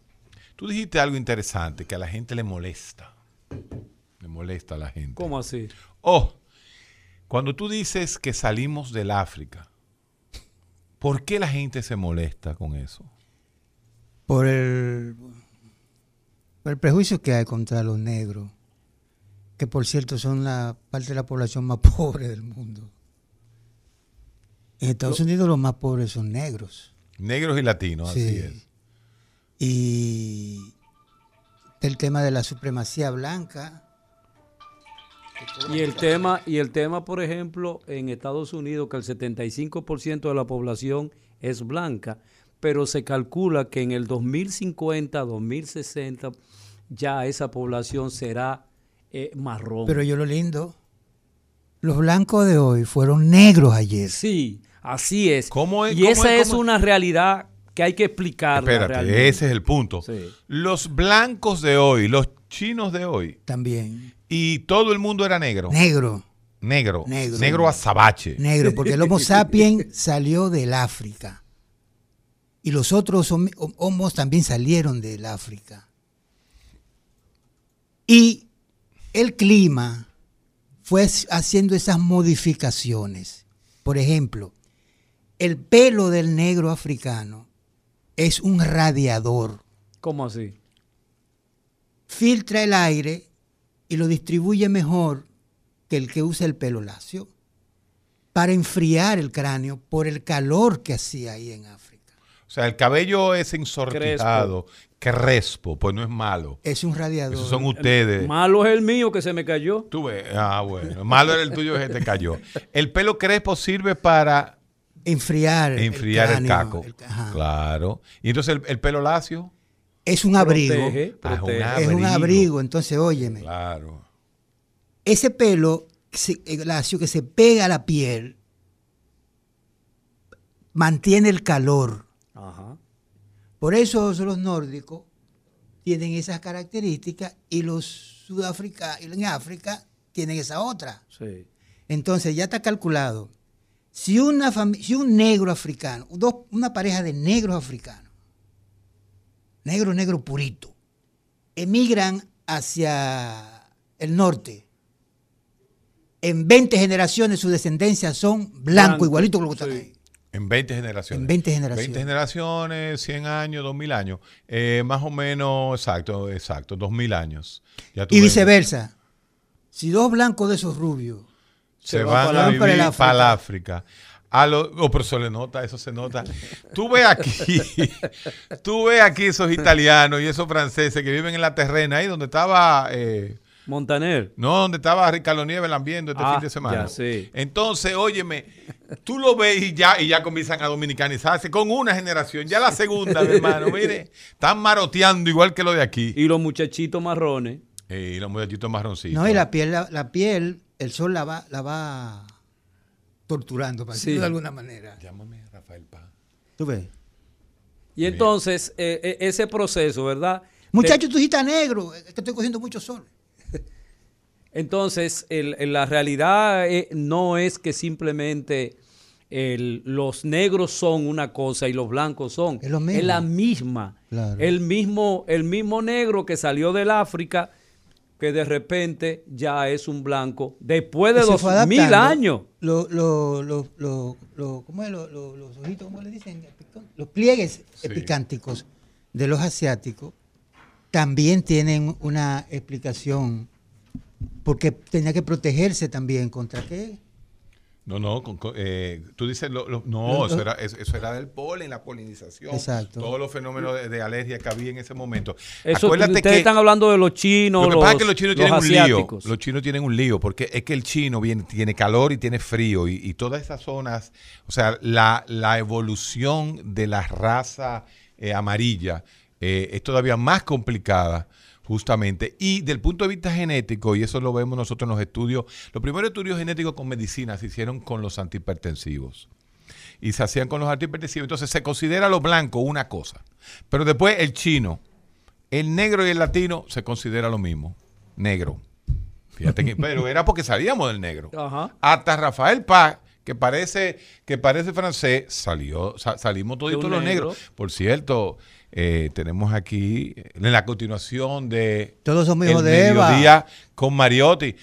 Speaker 2: tú dijiste algo interesante que a la gente le molesta. Le molesta a la gente.
Speaker 6: ¿Cómo así?
Speaker 2: Oh, cuando tú dices que salimos del África, ¿por qué la gente se molesta con eso?
Speaker 7: Por el, por el prejuicio que hay contra los negros, que por cierto son la parte de la población más pobre del mundo. En Estados Unidos los más pobres son negros.
Speaker 2: Negros y latinos, así
Speaker 7: Sí.
Speaker 2: es.
Speaker 7: Y el tema de la supremacía blanca.
Speaker 6: Y el tema, y el tema, por ejemplo, en Estados Unidos, que el 75% de la población es blanca, pero se calcula que en el 2050, 2060, ya esa población será eh, marrón.
Speaker 7: Pero yo lo lindo, los blancos de hoy fueron negros ayer.
Speaker 6: Sí, así es.
Speaker 2: ¿Cómo es-
Speaker 6: y
Speaker 2: cómo
Speaker 6: esa
Speaker 2: es-
Speaker 6: es,
Speaker 2: cómo es?
Speaker 6: una realidad que hay que explicar.
Speaker 2: Espérate, ese es el punto.
Speaker 6: Sí.
Speaker 2: Los blancos de hoy, los chinos de hoy,
Speaker 7: También.
Speaker 2: y todo el mundo era negro.
Speaker 7: Negro.
Speaker 2: negro.
Speaker 7: Negro.
Speaker 2: Negro azabache.
Speaker 7: Negro, porque el Homo sapiens salió del África. Y los otros hom- homos también salieron del África. Y el clima fue haciendo esas modificaciones. Por ejemplo, el pelo del negro africano es un radiador.
Speaker 6: ¿Cómo así?
Speaker 7: Filtra el aire y lo distribuye mejor que el que usa el pelo lacio para enfriar el cráneo por el calor que hacía ahí en África.
Speaker 2: O sea, el cabello es ensortijado, crespo, pues no es malo.
Speaker 7: Es un radiador.
Speaker 2: Esos son ustedes.
Speaker 6: Malo es el mío que se me cayó.
Speaker 2: Tú ves. Ah, bueno. Malo era el tuyo que se te cayó. El pelo crespo sirve para
Speaker 7: enfriar,
Speaker 2: enfriar el,
Speaker 7: cráneo,
Speaker 2: caco.
Speaker 7: el-
Speaker 2: claro. Y entonces el, el pelo lacio.
Speaker 7: Es un abrigo.
Speaker 6: Protege,
Speaker 2: Ah, es un
Speaker 6: protege.
Speaker 7: Es un abrigo, entonces óyeme.
Speaker 2: Claro.
Speaker 7: Ese pelo se- eh, lacio que se pega a la piel mantiene el calor.
Speaker 6: Ajá.
Speaker 7: Por eso los nórdicos tienen esas características y los sudafricanos en África tienen esa otra.
Speaker 6: Sí.
Speaker 7: Entonces ya está calculado. Si, una fami- si un negro africano, dos, una pareja de negros africanos, negro, negro purito, emigran hacia el norte, en 20 generaciones su descendencia son blancos,
Speaker 6: Blanco,
Speaker 7: igualito que lo que están
Speaker 6: sí.
Speaker 7: ahí.
Speaker 2: En 20 generaciones.
Speaker 7: En 20 generaciones.
Speaker 2: 20 generaciones, 100 años, 2000 años. Eh, más o menos, exacto, exacto, 2000 años. Ya
Speaker 7: Y
Speaker 2: ves,
Speaker 7: viceversa. Si dos blancos de esos rubios
Speaker 2: Se,
Speaker 6: Se va
Speaker 2: van a vivir
Speaker 7: para el
Speaker 2: para,
Speaker 7: África.
Speaker 2: el África. A lo, oh, pero eso le nota, eso se nota. Tú ves aquí, tú ves aquí esos italianos y esos franceses que viven en la terrena, ahí donde estaba, eh,
Speaker 6: Montaner.
Speaker 2: no, donde estaba Ricardo Nieves lambiendo este
Speaker 6: Ah,
Speaker 2: fin de semana.
Speaker 6: ya sé.
Speaker 2: Entonces, óyeme, tú lo ves y ya, y ya comienzan a dominicanizarse con una generación, ya la segunda, mi hermano, mire, están maroteando igual que lo de aquí.
Speaker 6: Y los muchachitos marrones.
Speaker 2: Eh, Y los muchachitos marroncitos.
Speaker 7: No, y la piel, la, la piel, el sol la va, la va torturando, para
Speaker 6: Sí.
Speaker 7: decirlo de alguna manera.
Speaker 2: Llámame Rafael Paz.
Speaker 7: ¿Tú ves?
Speaker 6: Y entonces, eh, eh, ese proceso, ¿verdad?
Speaker 7: Muchacho, tú estás negro, es que estoy cogiendo mucho sol.
Speaker 6: Entonces, el- el- la realidad eh, no es que simplemente el- los negros son una cosa y los blancos son.
Speaker 7: Es lo mismo.
Speaker 6: la misma.
Speaker 7: Claro.
Speaker 6: El, mismo, el mismo negro que salió del África que de repente ya es un blanco después de dos mil años.
Speaker 7: Lo, lo, lo, lo, lo- ¿cómo es? Lo- lo- los ojitos, ¿cómo le dicen? Los pliegues epicánticos de los asiáticos también tienen una explicación porque tenía que protegerse también contra qué.
Speaker 2: No, no, con- con- eh, tú dices, lo- lo- no,
Speaker 7: Lo-
Speaker 2: eso, era, eso, eso era del polen, la polinización,
Speaker 7: Exacto.
Speaker 2: todos los fenómenos de, de alergia que había en ese momento.
Speaker 6: Eso,
Speaker 2: Acuérdate
Speaker 6: ustedes
Speaker 2: que
Speaker 6: están hablando de los chinos,
Speaker 2: lo que
Speaker 6: los,
Speaker 2: pasa es que los chinos tienen un lío.
Speaker 6: asiáticos.
Speaker 2: Los chinos tienen un lío porque es que el chino viene, tiene calor y tiene frío y, y todas esas zonas, o sea, la, la evolución de la raza eh, amarilla eh, es todavía más complicada justamente. Y del punto de vista genético, y eso lo vemos nosotros en los estudios, los primeros estudios genéticos con medicina se hicieron con los antihipertensivos y se hacían con los antihipertensivos. Entonces se considera lo blanco una cosa, pero después el chino, el negro y el latino se considera lo mismo, negro. Fíjate que, pero era porque salíamos del negro.
Speaker 6: Ajá.
Speaker 2: Hasta Rafael Paz, que parece, que parece francés, salió, sa- salimos toditos los
Speaker 6: negro.
Speaker 2: negros. Por cierto, eh, tenemos aquí en la continuación de
Speaker 7: Todos somos hijos de Eva.
Speaker 2: Mediodía con Mariotti.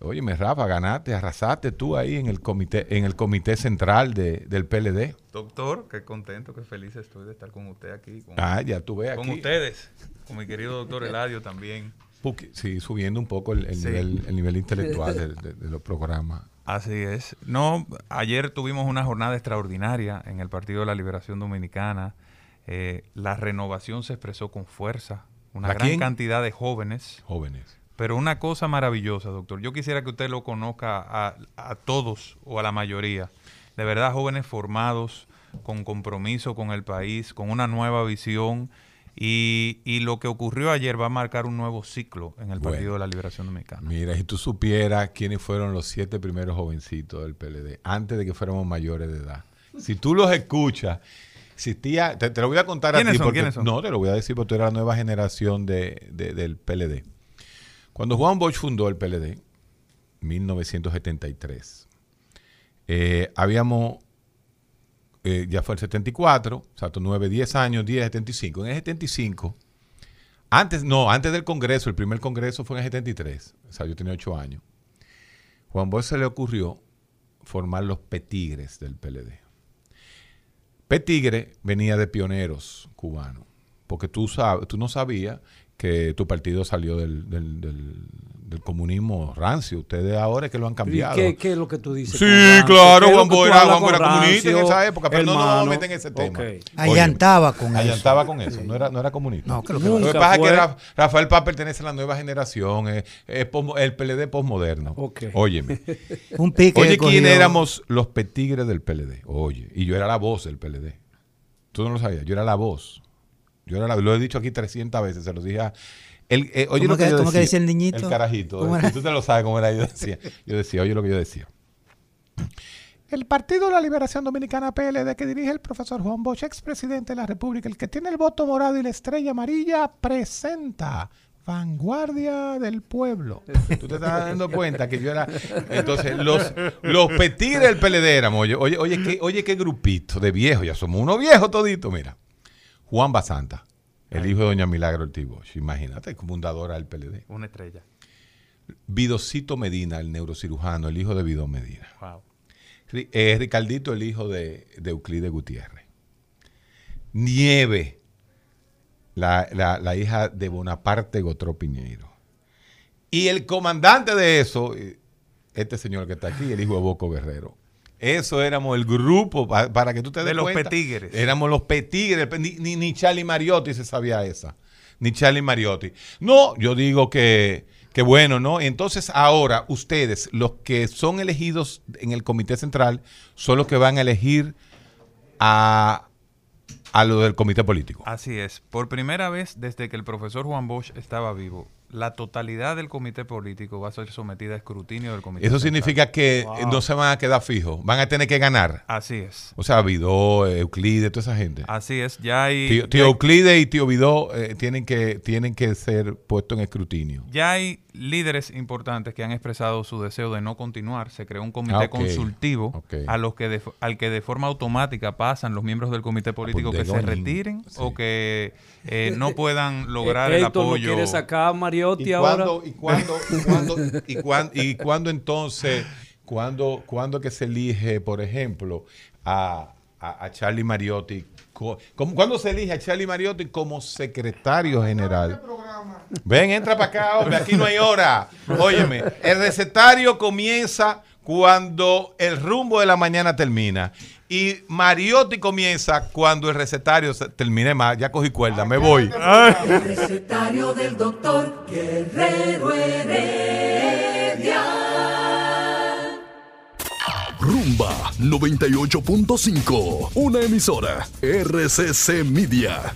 Speaker 2: Óyeme, Rafa, ganaste, arrasaste tú ahí en el comité, en el comité central de- del PLD.
Speaker 11: Doctor, qué contento, qué feliz estoy de estar con usted aquí. Con,
Speaker 2: Ah, ya tú ves
Speaker 11: Con
Speaker 2: aquí.
Speaker 11: ustedes, con mi querido doctor Eladio también.
Speaker 2: Sí, subiendo un poco el, el
Speaker 11: Sí.
Speaker 2: nivel, el nivel intelectual de, de- de los programas.
Speaker 11: Así es. No, ayer tuvimos una jornada extraordinaria en el Partido de la Liberación Dominicana. Eh, la renovación se expresó con fuerza. Una
Speaker 2: ¿La
Speaker 11: gran
Speaker 2: quién?
Speaker 11: cantidad de jóvenes.
Speaker 2: Jóvenes.
Speaker 11: Pero una cosa maravillosa, doctor. Yo quisiera que usted lo conozca a, a todos o a la mayoría. De verdad, jóvenes formados, con compromiso con el país, con una nueva visión. Y, y lo que ocurrió ayer va a marcar un nuevo ciclo en el
Speaker 2: Bueno.
Speaker 11: Partido de la Liberación Dominicana.
Speaker 2: Mira, si tú supieras quiénes fueron los siete primeros jovencitos del PLD, antes de que fuéramos mayores de edad. Si tú los escuchas, existía, te, te lo voy a contar a
Speaker 11: ¿Quiénes
Speaker 2: ti
Speaker 11: son?
Speaker 2: porque
Speaker 11: ¿Quiénes son?
Speaker 2: no te lo voy a decir porque tú eres la nueva generación de, de- del PLD. Cuando Juan Bosch fundó el PLD, 1973, eh, habíamos, eh, ya fue el 74, o sea, 9, 10 años, 10, 75. En el 75, antes, no, antes del Congreso, el primer Congreso fue en el 73, o sea, yo tenía 8 años. Juan Bosch se le ocurrió formar los Petigres del PLD. Petigre venía de pioneros cubanos, porque tú, tú no sabías que tu partido salió del, del- del- del comunismo rancio. Ustedes ahora es que lo han
Speaker 6: ¿Y
Speaker 2: cambiado.
Speaker 6: ¿Qué, qué es lo que tú dices?
Speaker 2: Sí, claro,
Speaker 6: ¿Qué es lo
Speaker 2: Juan
Speaker 6: hablas
Speaker 2: Juan era comunista en esa época, pero no nos vamos a
Speaker 6: hermano?
Speaker 2: meter en ese tema.
Speaker 6: Ok.
Speaker 7: Allantaba con eso.
Speaker 2: Allantaba con eso, no era, no era comunista.
Speaker 7: No, creo que
Speaker 2: Lo que pasa es que Rafael Paz pertenece a la nueva generación, es, el PLD posmoderno.
Speaker 6: Ok.
Speaker 2: Óyeme.
Speaker 7: Un pique
Speaker 2: Oye, ¿quién éramos los petigres del PLD? Oye, y yo era la voz del PLD. Tú no lo sabías, yo era la voz. Yo era la, lo he dicho aquí 300 veces, se los dije a... El, eh, oye
Speaker 7: ¿Cómo
Speaker 2: lo que,
Speaker 7: que-
Speaker 2: yo
Speaker 7: cómo que
Speaker 2: decía,
Speaker 7: dice el niñito?
Speaker 2: El carajito. Tú te lo sabes cómo era. Yo decía, yo decía, oye lo que yo decía. El Partido de la Liberación Dominicana PLD que dirige el profesor Juan Bosch, expresidente de la República, el que tiene el voto morado y la estrella amarilla, presenta Vanguardia del Pueblo. Tú te estás dando cuenta que yo era. Entonces, los, los petigres del PLD éramos. Oye, oye, oye, qué, oye, qué grupito de viejos. Ya somos unos viejos toditos, mira. Juan Basanta, el hijo de Doña Milagro Ortiz. Imagínate, fundadora del PLD.
Speaker 11: Una estrella.
Speaker 2: Vidocito Medina, el neurocirujano, el hijo de Vidó Medina.
Speaker 11: Wow.
Speaker 2: Eh, Ricardito, el hijo de, de Euclides Gutiérrez. Nieve, la, la- la hija de Bonaparte Gotró Piñeiro. Y el comandante de eso, eh, este señor que está aquí, el hijo de Boco Guerrero. Eso éramos el grupo, pa- para que tú te des
Speaker 11: De los
Speaker 2: cuenta.
Speaker 11: petigres.
Speaker 2: Éramos los petigres. Ni, ni, ni Charlie Mariotti se sabía esa. Ni Charlie Mariotti. No, yo digo que, que bueno, ¿no? Entonces ahora ustedes, los que son elegidos en el Comité Central, son los que van a elegir a, a lo del Comité Político.
Speaker 11: Así es. Por primera vez desde que el profesor Juan Bosch estaba vivo, la totalidad del comité político va a ser sometida a escrutinio del comité.
Speaker 2: Eso
Speaker 11: central.
Speaker 2: significa que eh, no se van a quedar fijos, van a tener que ganar.
Speaker 11: Así es.
Speaker 2: O sea, Vidó, Euclides, toda esa gente.
Speaker 11: Así es. Ya hay,
Speaker 2: Tío,
Speaker 11: ya
Speaker 2: tío
Speaker 11: hay-
Speaker 2: Euclides y tío Vidó eh, tienen, que, tienen que ser puestos en escrutinio.
Speaker 11: ya hay líderes importantes que han expresado su deseo de no continuar. Se creó un comité
Speaker 2: Ah,
Speaker 11: consultivo a los que de- al que de forma automática pasan los miembros del comité político
Speaker 2: pues,
Speaker 11: que
Speaker 2: de
Speaker 11: se retiren
Speaker 2: Sí.
Speaker 11: o que eh, no puedan lograr el
Speaker 6: Héctor no
Speaker 11: apoyo.
Speaker 6: quiere sacar a Mariotti Mariotti
Speaker 2: ¿Y
Speaker 6: ahora.
Speaker 2: cuándo, y cuándo, y cuándo, y cuándo, y cuándo entonces, cuándo, cuándo que se elige, por ejemplo, a, a, a Charlie Mariotti? co- como- ¿Cuándo se elige a Charlie Mariotti como secretario general? Ven, entra para acá, hombre, aquí no hay hora. Óyeme, el recetario comienza cuando el rumbo de la mañana termina. Y Mariotti comienza cuando el recetario termine más. Ya cogí cuerda, me voy.
Speaker 3: El recetario del doctor Guerrero Heredia.
Speaker 12: Rumba 98.5, una emisora RCC Media.